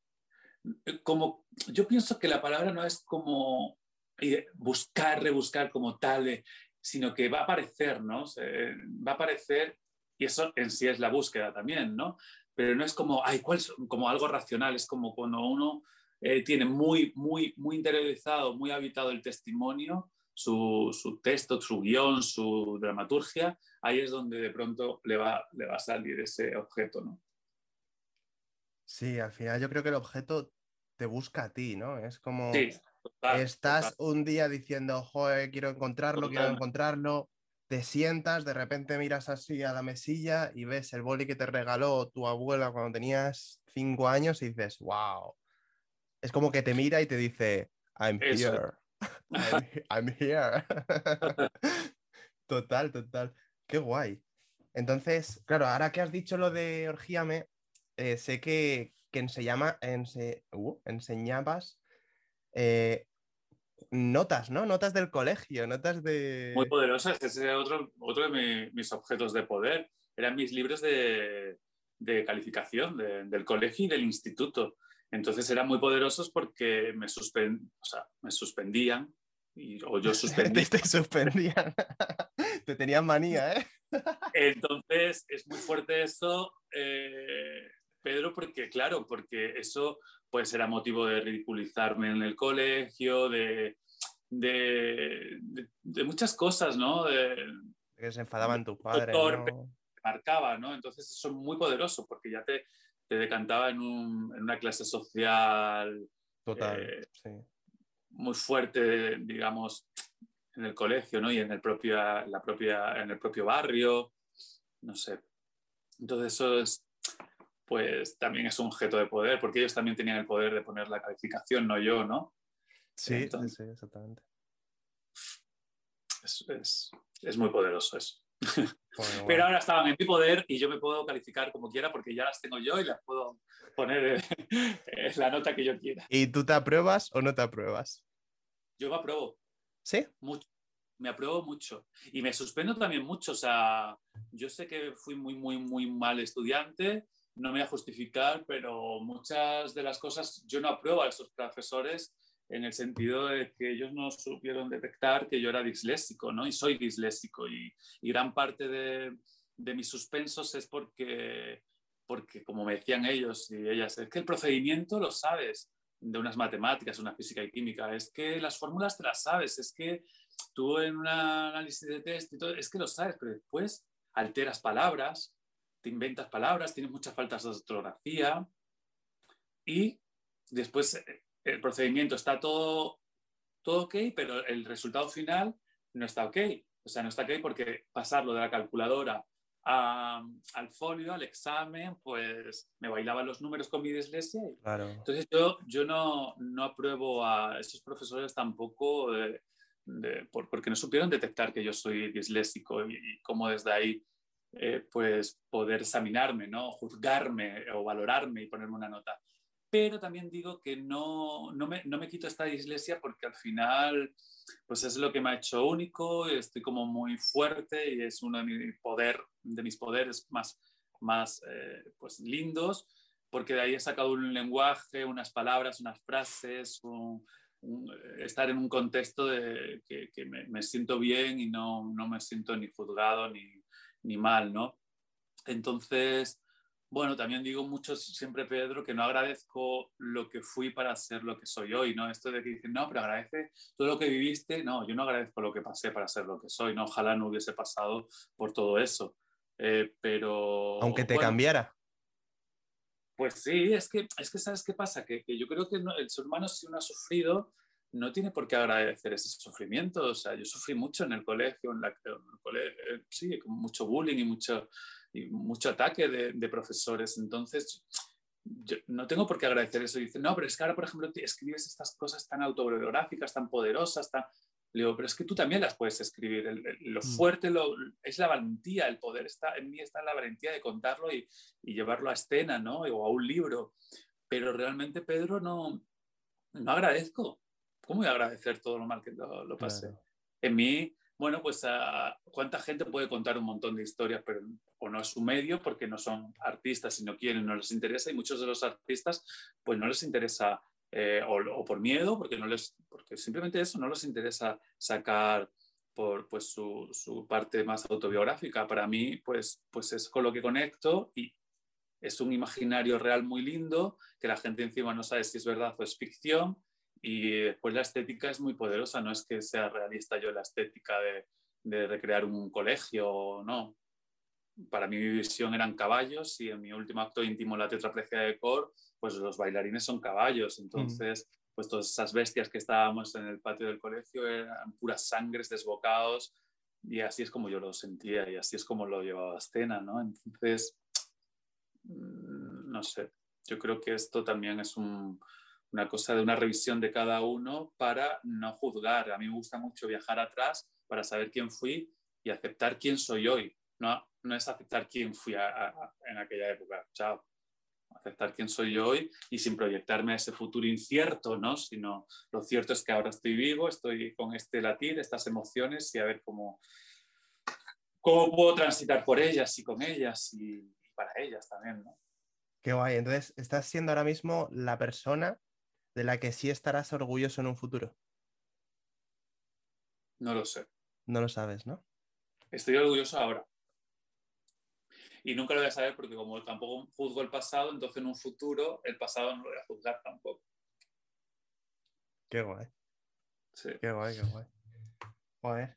como, yo pienso que la palabra no es como eh, buscar, rebuscar como tal, eh, sino que va a aparecer, ¿no? Va a aparecer y eso en sí es la búsqueda también, ¿no? Pero no es como, ay, ¿cuál es? como algo racional, es como cuando uno eh, tiene muy, muy, muy interiorizado, muy habitado el testimonio, su, su texto, su guion, su dramaturgia, ahí es donde de pronto le va, le va a salir ese objeto, ¿no? Sí, al final yo creo que el objeto te busca a ti, ¿no? Es como Sí, total, estás total. un día diciendo, joder, quiero encontrarlo, quiero encontrarlo, te sientas, de repente miras así a la mesilla y ves el boli que te regaló tu abuela cuando tenías cinco años y dices, wow. Es como que te mira y te dice, I'm Eso. here. I'm, he- I'm here. total, total. Qué guay. Entonces, claro, ahora que has dicho lo de Orgíame, eh, sé que, que enseñaba- ense- uh, enseñabas eh, notas, ¿no? Notas del colegio, notas de... Muy poderosas, ese era otro, otro de mi- mis objetos de poder. Eran mis libros de, de calificación de- del colegio y del instituto. Entonces eran muy poderosos porque me, suspen- o sea, me suspendían y, o yo te, suspendía. te suspendían. te tenían manía, ¿eh? Entonces es muy fuerte eso, eh, Pedro, porque claro, porque eso pues era motivo de ridiculizarme en el colegio, de, de, de- de muchas cosas, ¿no? De- Que se enfadaban tus padres, torpe. ¿no? marcaba, ¿no? Entonces eso es muy poderoso porque ya te, te decantaba en, un- en una clase social Total, Eh, sí. muy fuerte, digamos, en el colegio, ¿no? Y en el propio, la propia, en el propio barrio, no sé. Entonces eso es, pues también es un objeto de poder, porque ellos también tenían el poder de poner la calificación, no yo, ¿no? Sí, Entonces- sí, exactamente. Es, es- es muy poderoso eso. Pero ahora estaban en mi poder y yo me puedo calificar como quiera porque ya las tengo yo y las puedo poner en la nota que yo quiera. ¿Y tú te apruebas o no te apruebas? Yo me apruebo ¿Sí? mucho, me apruebo mucho y me suspendo también mucho. O sea, yo sé que fui muy, muy, muy mal estudiante, no me voy a justificar, pero muchas de las cosas yo no apruebo a esos profesores en el sentido de que ellos no supieron detectar que yo era disléxico, ¿no? Y soy disléxico y, gran parte de, de, mis suspensos es porque, porque, como me decían ellos y ellas, es que el procedimiento lo sabes de unas matemáticas, una física y química, es que las fórmulas te las sabes, es que tú en un análisis de test y todo, es que lo sabes, pero después alteras palabras, te inventas palabras, tienes muchas faltas de ortografía y después eh, el procedimiento está todo, todo ok, pero el resultado final no está ok. O sea, no está ok porque pasarlo de la calculadora al folio, al examen, pues me bailaban los números con mi dislexia. Entonces yo, yo no, no, apruebo a esos profesores tampoco porque no supieron detectar que yo soy disléxico y, y cómo desde ahí eh, pues poder examinarme, ¿no? juzgarme o valorarme y ponerme una nota pero también digo que no, no, me, no me quito esta dislexia porque al final pues es lo que me ha hecho único, estoy como muy fuerte y es uno de, mi poder, de mis poderes más, más eh, pues lindos, porque de ahí he sacado un lenguaje, unas palabras, unas frases, estar en un contexto de que, que me, me, siento bien y no, no me siento ni juzgado ni, ni mal, ¿no? Entonces, bueno, también digo mucho siempre, Pedro, que no agradezco lo que fui para ser lo que soy hoy, ¿no? Esto de que dicen, no, pero agradece todo lo que viviste. No, yo no agradezco lo que pasé para ser lo que soy, ¿no? Ojalá no hubiese pasado por todo eso. Eh, pero... Aunque te cambiara. Pues sí, es que, es que ¿sabes qué pasa? Que, yo creo que el ser humano si uno ha sufrido, no tiene por qué agradecer ese sufrimiento. O sea, yo sufrí mucho en el colegio, en, la, en el colegio, eh, sí, con mucho bullying y mucho y mucho ataque de, profesores. Entonces, yo no tengo por qué agradecer eso. Y dice, no, pero es que ahora, por ejemplo, escribes estas cosas tan autobiográficas, tan poderosas, tan... Le digo, pero es que tú también las puedes escribir. lo mm. fuerte lo, es la valentía, el poder está en mí, está en la valentía de contarlo y, y, llevarlo a escena, ¿no? O a un libro. Pero realmente, Pedro, no, no agradezco. ¿Cómo voy a agradecer todo lo mal que lo, lo pasé? En mí, bueno, pues ah, cuánta gente puede contar un montón de historias, pero o no es su medio porque no son artistas y no quieren, no les interesa, y muchos de los artistas pues no les interesa, eh, o, por miedo, porque, no les, porque simplemente eso, no les interesa sacar por pues, su, su, parte más autobiográfica. Para mí, pues, pues es con lo que conecto y es un imaginario real muy lindo, que la gente encima no sabe si es verdad o es ficción, y después la estética es muy poderosa, no es que sea realista yo la estética de, de recrear un colegio, no. Para mí mi visión eran caballos y en mi último acto íntimo, la tetraplegia de Cor, pues los bailarines son caballos. Entonces, pues todas esas bestias que estábamos en el patio del colegio eran puras sangres, desbocados, y así es como yo lo sentía y así es como lo llevaba a escena, ¿no? Entonces, mm, no sé, yo creo que esto también es un, una cosa de una revisión de cada uno para no juzgar. A mí me gusta mucho viajar atrás para saber quién fui y aceptar quién soy hoy. No, no es aceptar quién fui en aquella época, chao. Aceptar quién soy yo hoy y sin proyectarme a ese futuro incierto, ¿no? Sino lo cierto es que ahora estoy vivo, estoy con este latir, estas emociones y a ver cómo, cómo puedo transitar por ellas y con ellas y, y para ellas también, ¿no? Qué guay. Entonces, estás siendo ahora mismo la persona de la que sí estarás orgulloso en un futuro? No lo sé. No lo sabes, ¿no? Estoy orgulloso ahora. Y nunca lo voy a saber porque como tampoco juzgo el pasado, entonces en un futuro el pasado no lo voy a juzgar tampoco. Qué guay. Sí. Qué guay, qué guay. Joder.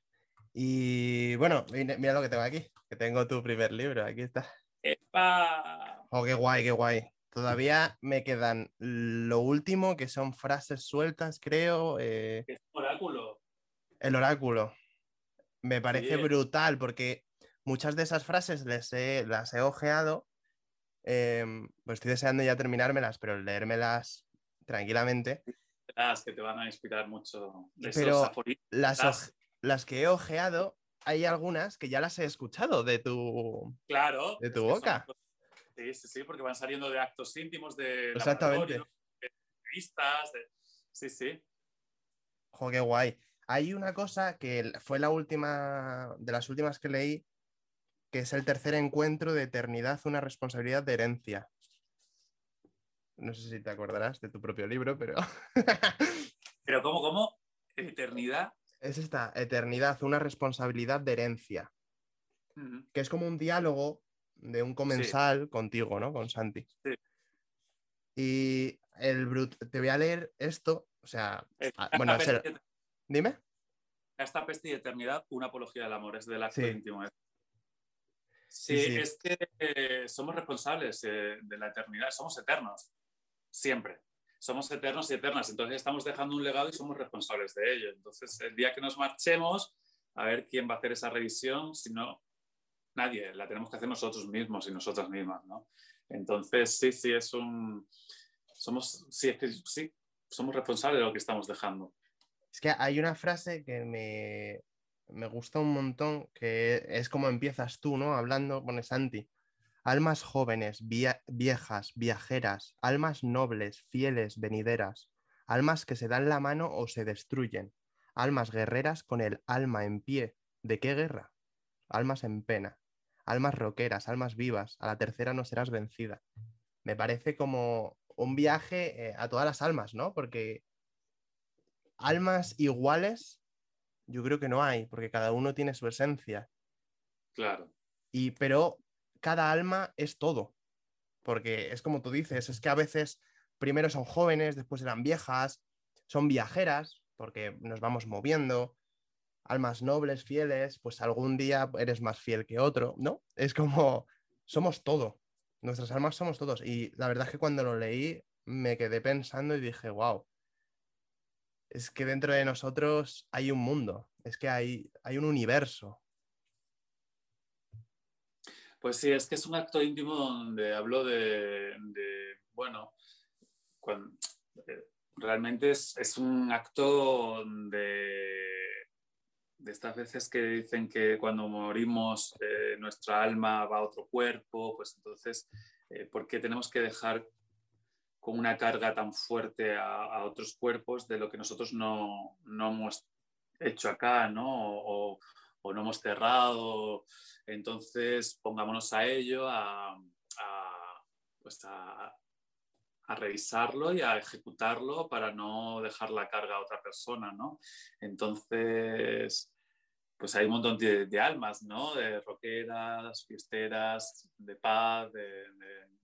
Y bueno, mira lo que tengo aquí, que tengo tu primer libro, aquí está. ¡Epa! Oh, qué guay, qué guay. Todavía me quedan lo último, que son frases sueltas, creo. Eh, el oráculo. El oráculo. Me parece brutal porque muchas de esas frases las he ojeado. Em, pues estoy deseando ya terminármelas, pero leérmelas tranquilamente. Las que te van a inspirar mucho. pero las, las que he ojeado, hay algunas que ya las he escuchado de tu, claro, de tu boca. Sí, sí, sí, porque van saliendo de actos íntimos, de Exactamente. de entrevistas, de... sí, sí. Jo, qué guay. Hay una cosa que fue la última, de las últimas que leí, que es el tercer encuentro de eternidad, una responsabilidad de herencia. No sé si te acordarás de tu propio libro, pero... pero ¿cómo, cómo? Eternidad. Es esta, eternidad, una responsabilidad de herencia, que es como un diálogo de un comensal contigo, ¿no? Con Santi. Sí. Y el brut te voy a leer esto, o sea, ah, bueno, dime. Esta peste y eternidad, una apología del amor, es del acto íntimo. ¿eh? Sí, es que eh, somos responsables eh, de la eternidad, somos eternos, siempre. Somos eternos y eternas, entonces estamos dejando un legado y somos responsables de ello. Entonces, el día que nos marchemos, a ver quién va a hacer esa revisión, si no, nadie, la tenemos que hacer nosotros mismos y nosotras mismas, ¿no? Entonces, sí, sí, es un... Somos, sí, es que, sí, somos responsables de lo que estamos dejando. Es que hay una frase que me, me gusta un montón, que es como empiezas tú, ¿no? Hablando, con Santi. Almas jóvenes, viejas, viajeras, almas nobles, fieles, venideras, almas que se dan la mano o se destruyen, almas guerreras con el alma en pie. ¿De qué guerra? Almas en pena, almas roqueras, almas vivas, a la tercera no serás vencida. Me parece como un viaje eh, a todas las almas, ¿no? Porque almas iguales yo creo que no hay, porque cada uno tiene su esencia. Claro. Y, pero cada alma es todo, porque es como tú dices, es que a veces primero son jóvenes, después eran viejas, son viajeras, porque nos vamos moviendo, almas nobles, fieles, pues algún día eres más fiel que otro, ¿no? Es como, somos todo, nuestras almas somos todos. Y la verdad es que cuando lo leí me quedé pensando y dije, wow, es que dentro de nosotros hay un mundo, es que hay, hay un universo. Pues sí, es que es un acto íntimo donde hablo de, bueno, eh, realmente es, un acto de, de, estas veces que dicen que cuando morimos eh, nuestra alma va a otro cuerpo, pues entonces, eh, ¿por qué tenemos que dejar con una carga tan fuerte a, otros cuerpos de lo que nosotros no, hemos hecho acá, ¿no? O, no hemos cerrado. Entonces, pongámonos a ello, a, pues a, revisarlo y a ejecutarlo para no dejar la carga a otra persona, ¿no? Entonces, pues hay un montón de, almas, ¿no? De rockeras, fiesteras, de paz, de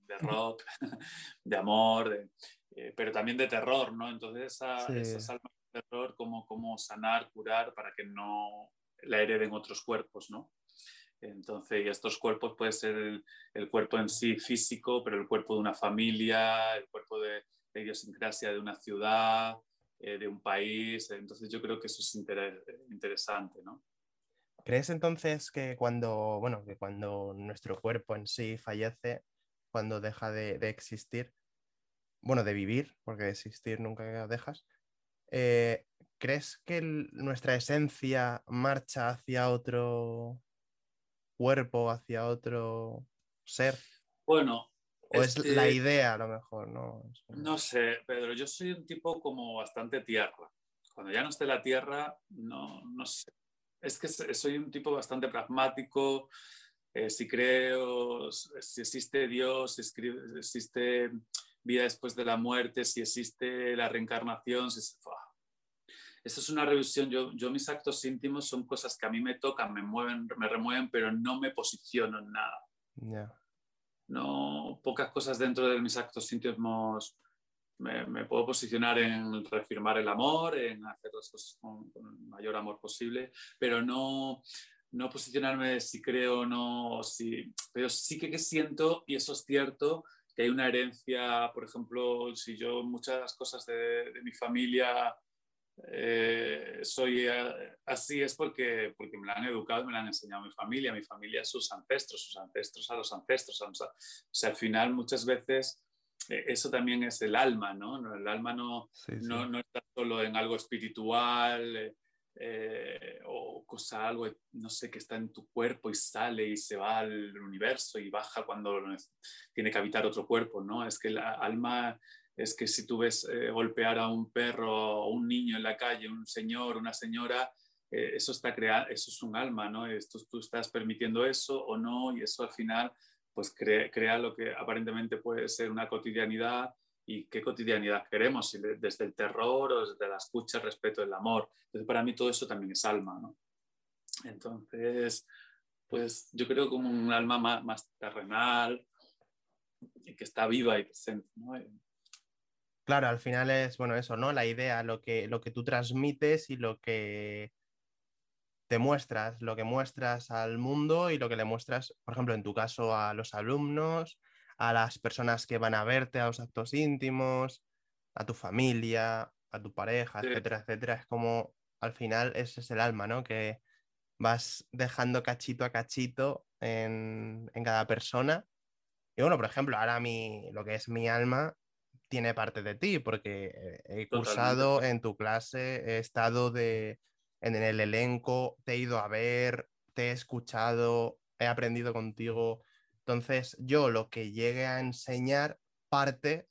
de rock, de amor, eh, pero también de terror, ¿no? Entonces esas almas de terror, cómo, cómo sanar, curar para que no la hereden otros cuerpos, ¿no? Entonces, y estos cuerpos puede ser el, cuerpo en sí físico, pero el cuerpo de una familia, el cuerpo de, idiosincrasia de una ciudad, eh, de un país. Entonces, yo creo que eso es interesante, ¿no? ¿Crees entonces que cuando, bueno, que cuando nuestro cuerpo en sí fallece, cuando deja de, existir, bueno, de vivir, porque de existir nunca dejas, eh, ¿crees que nuestra esencia marcha hacia otro cuerpo, hacia otro ser? Bueno. ¿O es, la idea a lo mejor? No, no sé, Pedro, yo soy un tipo como bastante tierra. Cuando ya no esté la tierra, no, no sé. Es que soy un tipo bastante pragmático, eh, si creo, si existe Dios, si existe vida después de la muerte, si existe la reencarnación. Si Esa es una revisión. Yo, yo mis actos íntimos son cosas que a mí me tocan, me mueven, me remueven, pero no me posiciono en nada. No, pocas cosas dentro de mis actos íntimos me, me, puedo posicionar en reafirmar el amor, en hacer las cosas con, con el mayor amor posible, pero no, no posicionarme si creo o no, si, pero sí que, siento, y eso es cierto, que hay una herencia, por ejemplo, si yo muchas cosas de, mi familia eh, soy así, es porque, porque me la han educado, me la han enseñado mi familia, mi familia a sus ancestros, sus ancestros a los ancestros. O sea, al final muchas veces eh, eso también es el alma, ¿no? El alma no, no, no está solo en algo espiritual. Eh, eh, o cosa, algo, no sé, que está en tu cuerpo y sale y se va al universo y baja cuando tiene que habitar otro cuerpo, ¿no? Es que el alma es que si tú ves eh, golpear a un perro o un niño en la calle, un señor, una señora, eh, eso está creado, eso es un alma, ¿no? Esto, tú estás permitiendo eso o no y eso al final pues crea, crea lo que aparentemente puede ser una cotidianidad y qué cotidianidad queremos, desde el terror o desde la escucha, el respeto, el amor. Entonces, para mí todo eso también es alma, ¿no? Entonces, pues yo creo como un alma más, más terrenal que está viva y presente, ¿no? Claro, al final es, bueno, eso, ¿no? La idea, lo que, lo que tú transmites y lo que te muestras, lo que muestras al mundo y lo que le muestras, por ejemplo, en tu caso, a los alumnos, a las personas que van a verte, a los actos íntimos, a tu familia, a tu pareja, etcétera, etcétera. Es como, al final, ese es el alma, ¿no? Que vas dejando cachito a cachito en, en cada persona. Y bueno, por ejemplo, ahora mi, lo que es mi alma tiene parte de ti, porque he cursado en tu clase, he estado de, en el elenco, te he ido a ver, te he escuchado, he aprendido contigo. Entonces, yo lo que llegue a enseñar, parte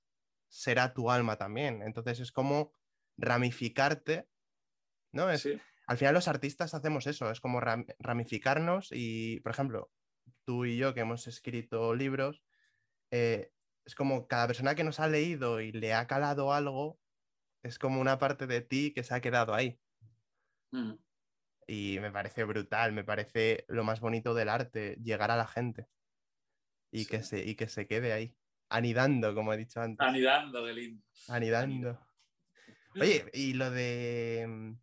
será tu alma también. Entonces, es como ramificarte, ¿no? Es, Al final los artistas hacemos eso, es como ramificarnos y, por ejemplo, tú y yo que hemos escrito libros, eh, es como cada persona que nos ha leído y le ha calado algo, es como una parte de ti que se ha quedado ahí. Mm. Y me parece brutal, me parece lo más bonito del arte, llegar a la gente y, que, se, y que se quede ahí, anidando, como he dicho antes. Anidando, qué lindo. Anidando. Oye, y lo de... Mm,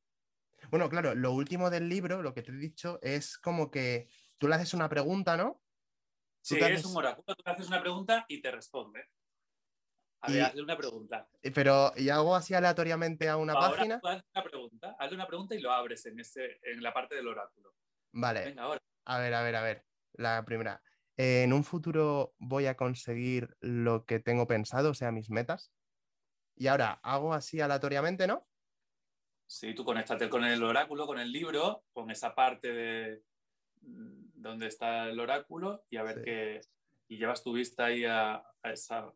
bueno, claro, lo último del libro, lo que te he dicho, es como que tú le haces una pregunta, ¿no? Sí, es un oráculo, tú le haces una pregunta y te responde. A ver, hazle una pregunta. Pero, ¿y hago así aleatoriamente a una página? Hazle una pregunta, hazle una pregunta y lo abres en, ese, en la parte del oráculo. Vale. Venga, ahora. A ver, a ver, a ver. La primera. ¿En un futuro voy a conseguir lo que tengo pensado, o sea, mis metas? Y ahora, hago así aleatoriamente, ¿no? Sí, tú conéctate con el oráculo, con el libro, con esa parte de donde está el oráculo y a ver qué. Y llevas tu vista ahí a esa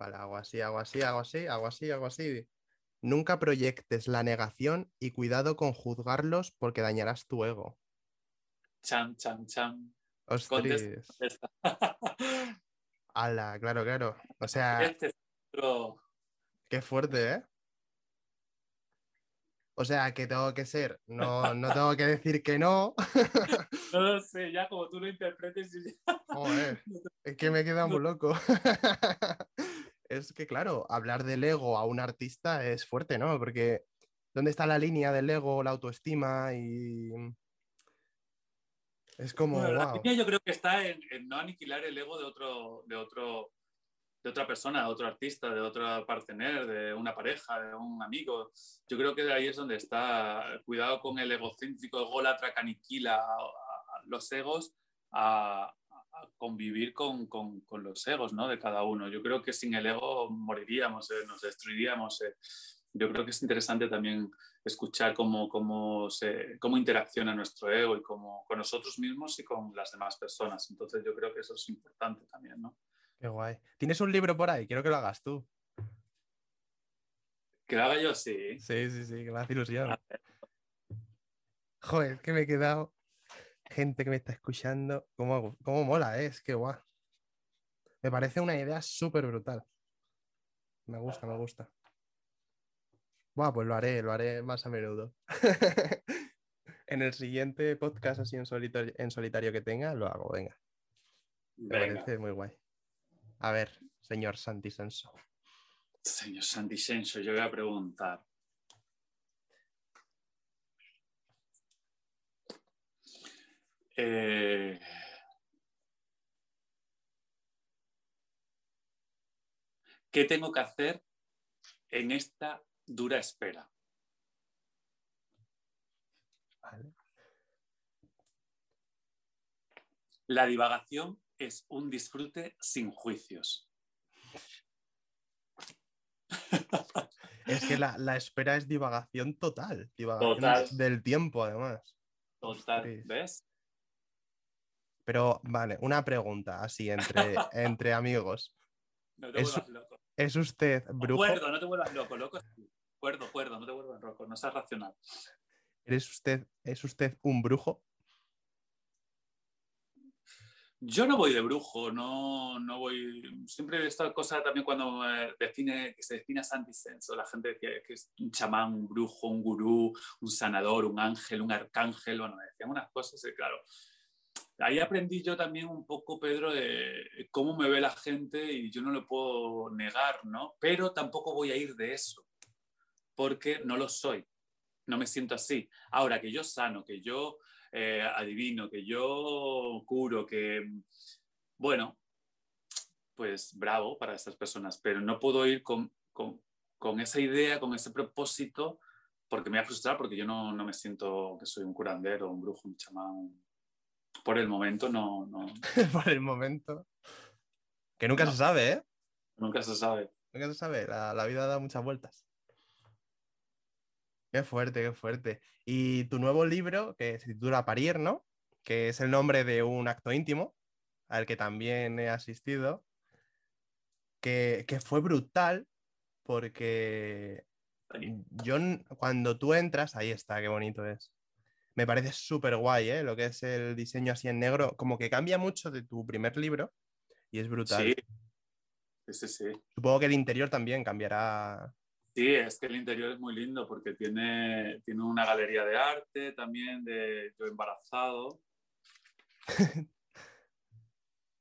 Vale, hago así, hago así, hago así, hago así, hago así. Nunca proyectes la negación y cuidado con juzgarlos porque dañarás tu ego. Chan, chan, chan. Ostras. Ala, claro, claro. O sea. Este qué fuerte, ¿eh? O sea, que tengo que ser, no, no tengo que decir que no. no lo sé, ya como tú lo interpretes. Joder, es que me he quedado muy loco es que, claro, hablar del ego a un artista es fuerte, ¿no? Porque ¿dónde está la línea del ego, la autoestima y... Es como... La línea yo creo que está en, no aniquilar el ego de otro, de otro, de otra persona, de otro artista, de otro partener, de una pareja, de un amigo. Yo creo que ahí es donde está. Cuidado con el egocéntrico, ególatra que aniquila los egos a, convivir con, con, con, los egos ¿no? de cada uno. Yo creo que sin el ego moriríamos, eh, nos destruiríamos. Eh. Yo creo que es interesante también escuchar cómo, cómo, se, cómo interacciona nuestro ego y cómo, con nosotros mismos y con las demás personas. Entonces yo creo que eso es importante también. ¿no? Qué guay. ¿Tienes un libro por ahí? Quiero que lo hagas tú. Que lo haga yo, sí. Sí, sí, sí, que me hace ilusión. Joder, que me he quedado gente que me está escuchando, cómo, cómo mola, ¿eh? es que guau. Me parece una idea súper brutal. Me gusta, me gusta. Buah, pues lo haré, lo haré más a menudo. en el siguiente podcast así en solitario, en solitario que tenga, lo hago, venga. Me parece muy guay. A ver, señor Santisenso. Señor Santisenso, yo voy a preguntar. Eh, ¿Qué tengo que hacer en esta dura espera? La divagación es un disfrute sin juicios. Es que la, espera es divagación total, divagación del tiempo además. Total, ¿ves? Pero vale, una pregunta así entre, entre amigos. No te ¿Es, loco. ¿Es usted brujo? Cuerdo, no te vuelvas loco, loco. Cuerdo, cuerdo, no te vuelvas loco, no seas racional. ¿Es usted, ¿Es usted un brujo? Yo no voy de brujo, no, no voy. Siempre esta cosa también cuando define, que se define a Santisenso, la gente que, que, es un chamán, un brujo, un gurú, un sanador, un ángel, un arcángel, bueno, decían unas cosas, y claro. Ahí aprendí yo también un poco, Pedro, de cómo me ve la gente y yo no lo puedo negar, ¿no? Pero tampoco voy a ir de eso, porque no lo soy, no me siento así. Ahora, que yo sano, que yo eh, adivino, que yo curo, que, bueno, pues bravo para estas personas, pero no puedo ir con, con, con esa idea, con ese propósito, porque me va a frustrar, porque yo no, no, me siento que soy un curandero, un brujo, un chamán. Por el momento no. no. Por el momento. Que nunca no. se sabe, ¿eh? Nunca se sabe. Nunca se sabe, la, la vida da muchas vueltas. Qué fuerte, qué fuerte. Y tu nuevo libro, que se titula Parir, ¿no? Que es el nombre de un acto íntimo al que también he asistido, que, que fue brutal porque yo cuando tú entras, ahí está, qué bonito es. Me parece súper guay, ¿eh? Lo que es el diseño así en negro, como que cambia mucho de tu primer libro y es brutal. Sí, sí, sí. Supongo que el interior también cambiará Sí, es que el interior es muy lindo porque tiene, tiene una galería de arte también de yo embarazado.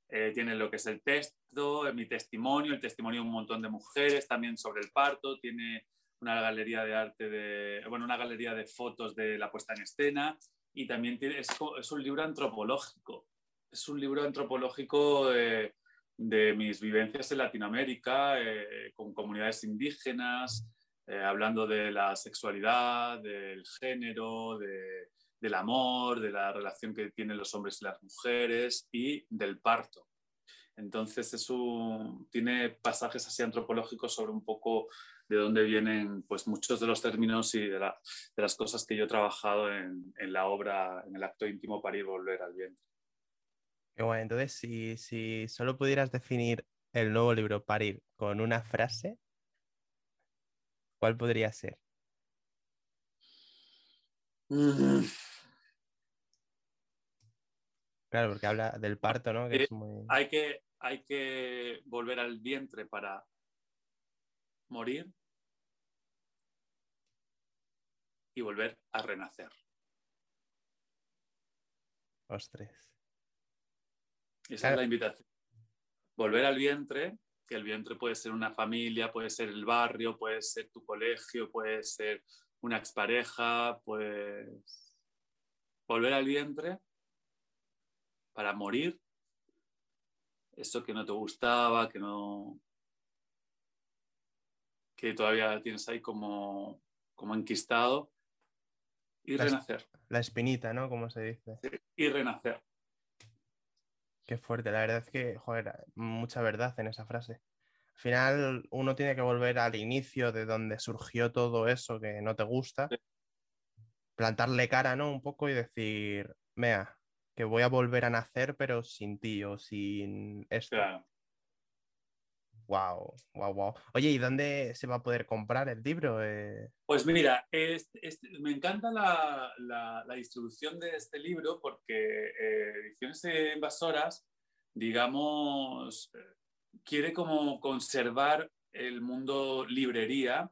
eh, tiene lo que es el texto, mi testimonio, el testimonio de un montón de mujeres también sobre el parto. Tiene una galería de arte, de, bueno, una galería de fotos de la puesta en escena y también tiene, es, es un libro antropológico. Es un libro antropológico de, de mis vivencias en Latinoamérica, eh, con comunidades indígenas, eh, hablando de la sexualidad, del género, de, del amor, de la relación que tienen los hombres y las mujeres y del parto. Entonces es un, tiene pasajes así antropológicos sobre un poco de dónde vienen pues, muchos de los términos y de, la, de las cosas que yo he trabajado en, en, la obra, en el acto íntimo para ir volver al vientre. Bueno, entonces si, si solo pudieras definir el nuevo libro Parir con una frase, ¿cuál podría ser? Mm. Claro, porque habla del parto, ¿no? Que Eh, es muy... hay, que, hay que volver al vientre para morir y volver a renacer. Ostres. Esa Claro. es la invitación. Volver al vientre, que el vientre puede ser una familia, puede ser el barrio, puede ser tu colegio, puede ser una expareja, pues volver al vientre para morir eso que no te gustaba, que no que todavía tienes ahí como, como enquistado y renacer, La espinita, ¿no? Como se dice. y renacer. Qué fuerte, la verdad es que, joder, mucha verdad en esa frase. Al final uno tiene que volver al inicio de donde surgió todo eso que no te gusta, plantarle cara, ¿no? Un poco y decir, mea, que voy a volver a nacer, pero sin ti o sin esto. Claro. Wow, wow, wow. Oye, ¿y dónde se va a poder comprar el libro? Eh, Pues mira, es- es- me encanta la, la- distribución de este libro porque eh, Ediciones Invasoras, digamos, eh, quiere como conservar el mundo librería,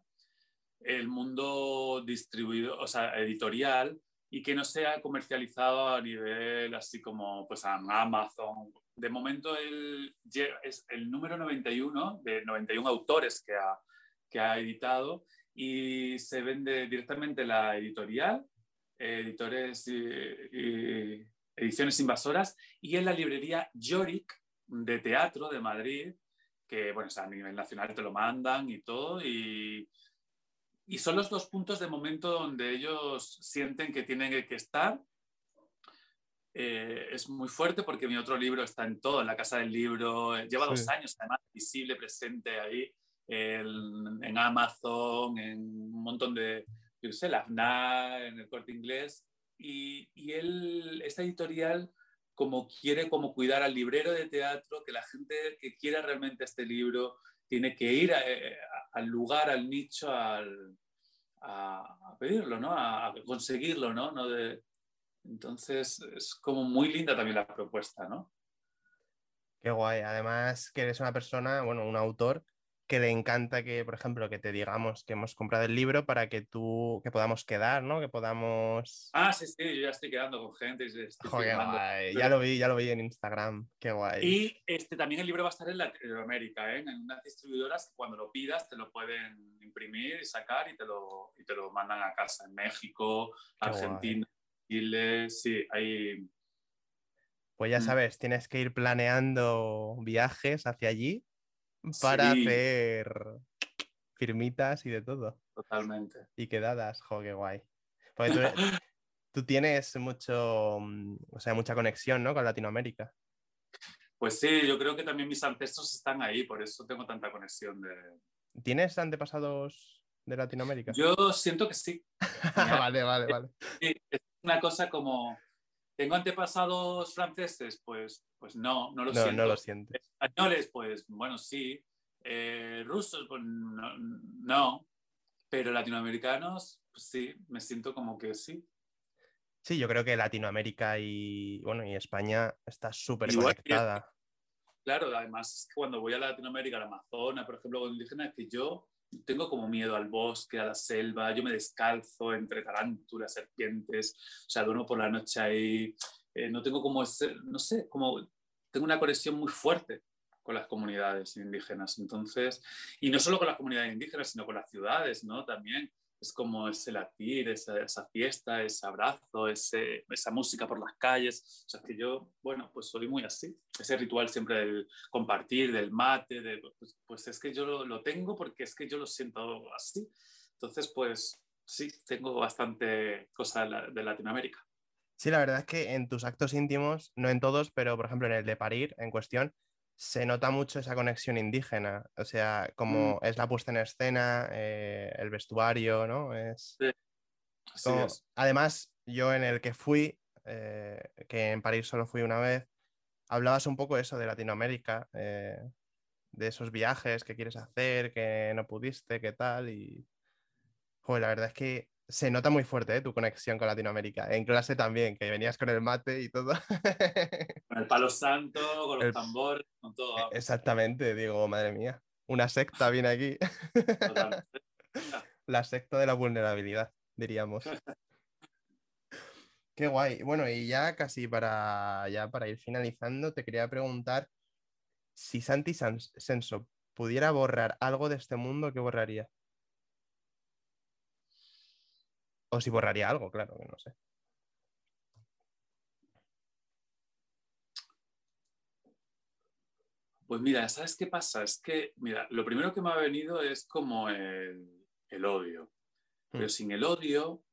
el mundo distribuido, o sea, editorial, y que no sea comercializado a nivel así como pues a Amazon. De momento él es el número 91 de 91 autores que ha, que ha editado y se vende directamente la editorial, editores y ediciones invasoras, y en la librería Yorick de teatro de Madrid, que bueno, o sea, a nivel nacional te lo mandan y todo, y, y son los dos puntos de momento donde ellos sienten que tienen que estar. Eh, es muy fuerte porque mi otro libro está en todo, en la Casa del Libro, eh, lleva Sí. dos años además visible, presente ahí en, en Amazon, en un montón de, yo sé, la FNAC, en el corte inglés. Y, y él, esta editorial, como quiere como cuidar al librero de teatro, que la gente que quiera realmente este libro tiene que ir a- a- al lugar, al nicho, al, a, a pedirlo, ¿no? A, a conseguirlo, ¿no? No de- entonces es como muy linda también la propuesta, ¿no? Qué guay. Además que eres una persona, bueno, un autor que le encanta que, por ejemplo, que te digamos que hemos comprado el libro para que tú, que podamos quedar, ¿no? Que podamos... Ah, sí, sí, yo ya estoy quedando con gente. y estoy Joder, guay. Ya lo vi, ya lo vi en Instagram. Qué guay. Y este, también el libro va a estar en Latinoamérica, ¿eh? en unas distribuidoras que cuando lo pidas te lo pueden imprimir y sacar y te lo, y te lo mandan a casa, en México, Qué Argentina, Chile, sí, hay... Pues ya Mm. sabes, tienes que ir planeando viajes hacia allí para Sí. hacer firmitas y de todo. Totalmente. Y quedadas, jo, qué guay. Porque tú, tú tienes mucho, mm, o sea, mucha conexión, ¿no? Con Latinoamérica. Pues sí, yo creo que también mis ancestros están ahí, por eso tengo tanta conexión. De... ¿Tienes antepasados de Latinoamérica? Yo siento que sí. vale, vale, vale. Sí, una cosa como, ¿tengo antepasados franceses? Pues, pues no, no lo No, siento. no lo sientes. Españoles, pues bueno, sí. Eh, rusos, pues no, no. Pero latinoamericanos, pues sí, me siento como que sí. Sí, yo creo que Latinoamérica y, bueno, y España está súper conectada. Claro, además cuando voy a Latinoamérica, al Amazonas, por ejemplo, con indígenas, que yo tengo como miedo al bosque, a la selva, yo me descalzo entre tarántulas, serpientes, o sea, duermo por la noche ahí, eh, no tengo como ese, no sé, como tengo una conexión muy fuerte con las comunidades indígenas, entonces, y no solo con las comunidades indígenas, sino con las ciudades, ¿no? También es como ese latir, esa, esa fiesta, ese abrazo, ese, esa música por las calles, o sea, que yo, bueno, pues soy muy así, ese ritual siempre del compartir, del mate, de, pues, pues es que yo lo, lo tengo porque es que yo lo siento así. Entonces, pues sí, tengo bastante cosa de, la- de Latinoamérica. Sí, la verdad es que en tus actos íntimos, no en todos, pero por ejemplo en el de parir en cuestión, se nota mucho esa conexión indígena. O sea, como es la puesta en escena, eh, el vestuario, ¿no? Es como- es. Además, yo en el que fui, eh, que en París solo fui una vez, hablabas un poco eso de Latinoamérica, eh, de esos viajes que quieres hacer, que no pudiste, qué tal, y... Joder, la verdad es que se nota muy fuerte ¿eh? tu conexión con Latinoamérica. En clase también, que venías con el mate y todo. Con el palo santo, con los El- tambores, con todo. vamos, Exactamente, digo, madre mía, una secta viene aquí. totalmente. La secta de la vulnerabilidad, diríamos. Qué guay. Bueno, y ya casi para, ya para ir finalizando, te quería preguntar si Santi Senso pudiera borrar algo de este mundo, ¿qué borraría? O si borraría algo, claro, que no sé. Pues mira, ¿sabes qué pasa? Es que, mira, lo primero que me ha venido es como el, el odio. Pero Hmm. sin el odio,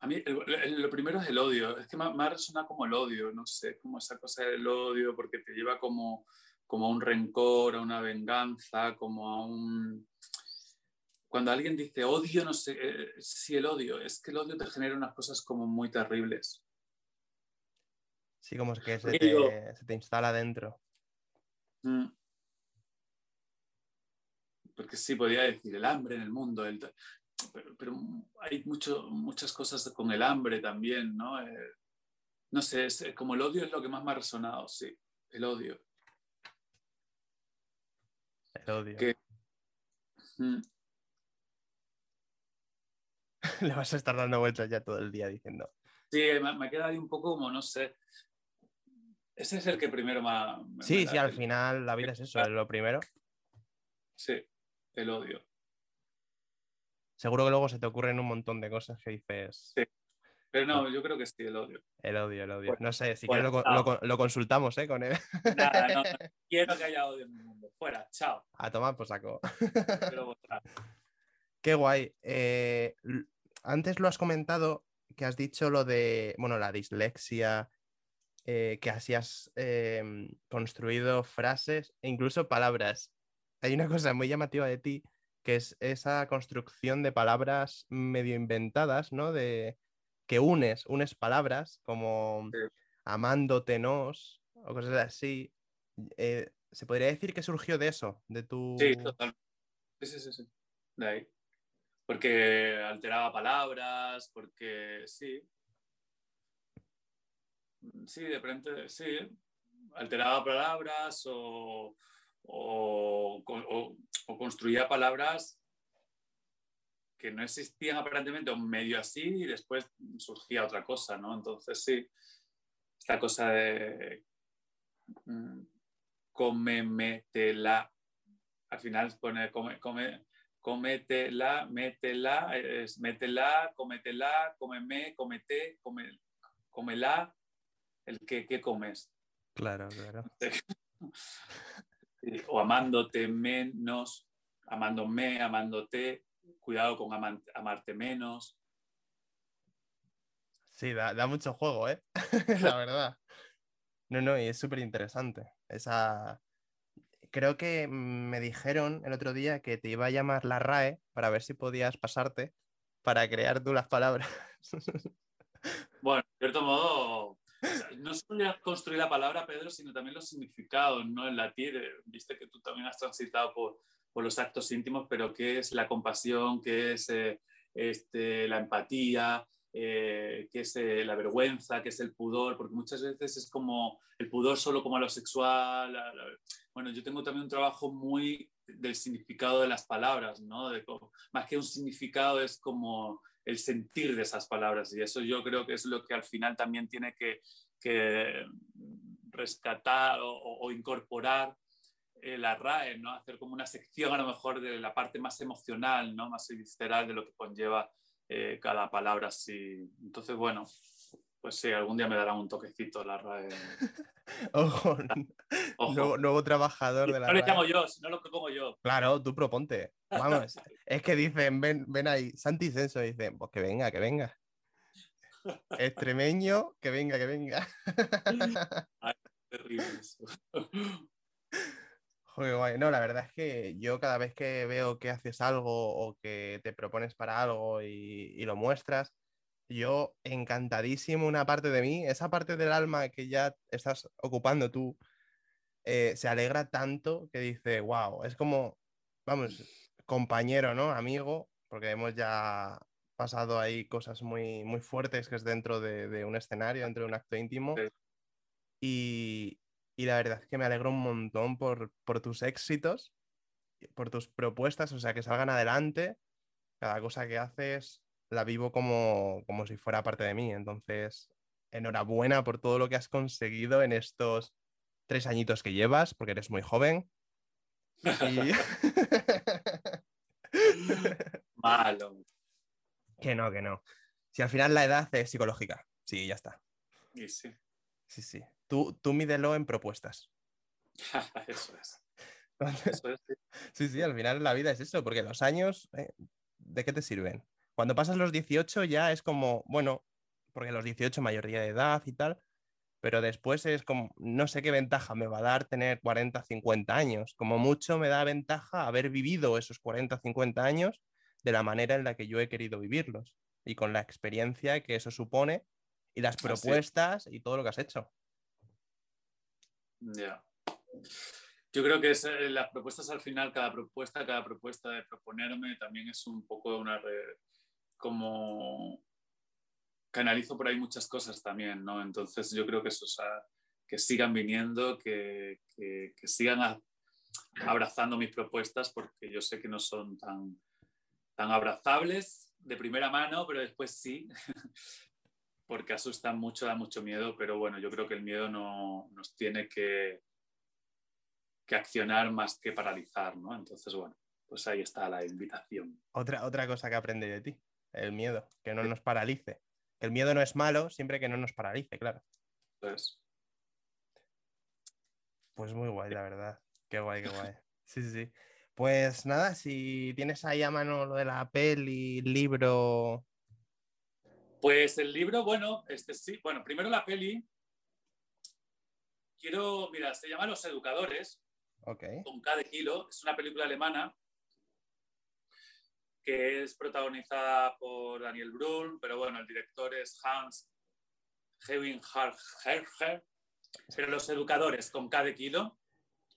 a mí el- el- lo primero es el odio. Es que me, ha- me ha resonado como el odio, no sé, como esa cosa del odio, porque te lleva como, como a un rencor, a una venganza, como a un... Cuando alguien dice odio, no sé, eh, sí el odio, es que el odio te genera unas cosas como muy terribles. Sí, como que se te, digo- se te instala dentro. Mm. Porque sí, podría decir el hambre en el mundo, el pero, pero hay mucho, muchas cosas con el hambre también, ¿no? Eh, no sé, es, eh, como el odio es lo que más me ha resonado, sí, el odio. El odio. Que- Mm. Le vas a estar dando vueltas ya todo el día diciendo. Sí, me, me queda ahí un poco como, no sé. Ese es el que primero me ha... me- Sí, sí, al final la vida es eso, es lo primero. Sí, el odio. Seguro que luego se te ocurren un montón de cosas que dices. Sí. Pero no, yo creo que sí, el odio. El odio, el odio. No sé, si quieres lo, consultamos, ¿eh? Con él. Nada, no, no quiero que haya odio en mi mundo. Fuera, chao. A tomar por saco. Qué guay. Eh, antes lo has comentado que has dicho lo de, bueno, la dislexia, eh, que así has eh, construido frases e incluso palabras. Hay una cosa muy llamativa de ti, que es esa construcción de palabras medio inventadas, ¿no? De que unes, unes palabras como Sí. amándote nos o cosas así. Eh, ¿Se podría decir que surgió de eso? De tu... Sí, totalmente. Sí, sí, sí, sí. De ahí. Porque alteraba palabras, porque sí. Sí, de repente, sí. alteraba palabras o, o, o, construía palabras que no existían aparentemente, o medio así, y después surgía otra cosa, ¿no? Entonces sí, esta cosa de mm, come, métela, al final pone come, come, cométela, métela, es métela, cométela, cómeme, comete, come, comela, el que, ¿qué comes? Claro, claro. o amándote menos, amándome, amándote, cuidado con amarte menos. Sí, da, mucho juego, ¿eh? La verdad. No, no, y es súper interesante. Esa... Creo que me dijeron el otro día que te iba a llamar la RAE para ver si podías pasarte para crear tú las palabras. Bueno, de cierto modo, no solo construir la palabra, Pedro, sino también los significados, ¿no? En latín, eh, viste que tú también has transitado por, por los actos íntimos, pero qué es la compasión, qué es eh, este, la empatía, eh, qué es la vergüenza, qué es el pudor, porque muchas veces es como el pudor solo como a lo sexual. Bueno, yo tengo también un trabajo muy del significado de las palabras, ¿no? más que un significado es como el sentir de esas palabras y eso yo creo que es lo que al final también tiene que, rescatar o, incorporar eh, la RAE, ¿no? hacer como una sección a lo mejor de la parte más emocional, ¿no? más visceral de lo que conlleva eh, cada palabra. Así. Entonces, bueno, pues sí, algún día me darán un toquecito la RAE. Ojo, Nuevo, trabajador de la No le llamo yo, no lo propongo yo. Claro, tú proponte. Vamos, es que dicen, ven, ven ahí, Santi Censo, dicen, pues que venga, que venga. Extremeño, que venga, que venga. Ay, terrible eso. Joder. No, la verdad es que yo cada vez que veo que haces algo o que te propones para algo y, y lo muestras, yo encantadísimo una parte de mí, esa parte del alma que ya estás ocupando tú, eh, se alegra tanto que dice, wow, es como, vamos, compañero, ¿no? Amigo, porque hemos ya pasado ahí cosas muy, muy fuertes que es dentro de, un escenario, dentro de un acto íntimo. Y, y, la verdad es que me alegro un montón por, por tus éxitos, por tus propuestas, o sea, que salgan adelante. Cada cosa que haces la vivo como, como si fuera parte de mí. Entonces, enhorabuena por todo lo que has conseguido en estos tres añitos que llevas, porque eres muy joven. Malo. Que no, que no. Si al final la edad es psicológica. Sí, ya está. Sí, sí. Sí, sí. Tú, tú mídelo en propuestas. eso es. sí. sí, al final la vida es eso, porque los años, eh, ¿de qué te sirven? Cuando pasas los 18 ya es como, bueno, porque los 18 mayoría de edad y tal, pero después es como, no sé qué ventaja me va a dar tener 40, 50 años. Como mucho me da ventaja haber vivido esos 40, 50 años de la manera en la que yo he querido vivirlos y con la experiencia que eso supone y las propuestas y todo lo que has hecho. Ya. Yo creo que eh, las propuestas al final, cada propuesta, cada propuesta de proponerme también es un poco una, red como canalizo por ahí muchas cosas también, ¿no? Entonces yo creo que eso, que sigan viniendo, que, que, sigan abrazando mis propuestas, porque yo sé que no son tan, tan abrazables de primera mano, pero después sí, porque asustan mucho, da mucho miedo, pero bueno, yo creo que el miedo no, nos tiene que, que accionar más que paralizar, ¿no? Entonces, bueno, pues ahí está la invitación. Otra, otra cosa que aprendí de ti el miedo, que no nos paralice. El miedo no es malo siempre que no nos paralice, claro. Pues, pues muy guay, la verdad. Qué guay, qué guay. Sí, sí, sí. Pues nada, si tienes ahí a mano lo de la peli, libro. Pues el libro, bueno, este sí, bueno, primero la peli. Quiero, mira, se llama Los Educadores. Ok. Con cada kilo. Es una película alemana que es protagonizada por Daniel Brühl, pero bueno, el director es Hans Herger, pero Los Educadores con cada kilo.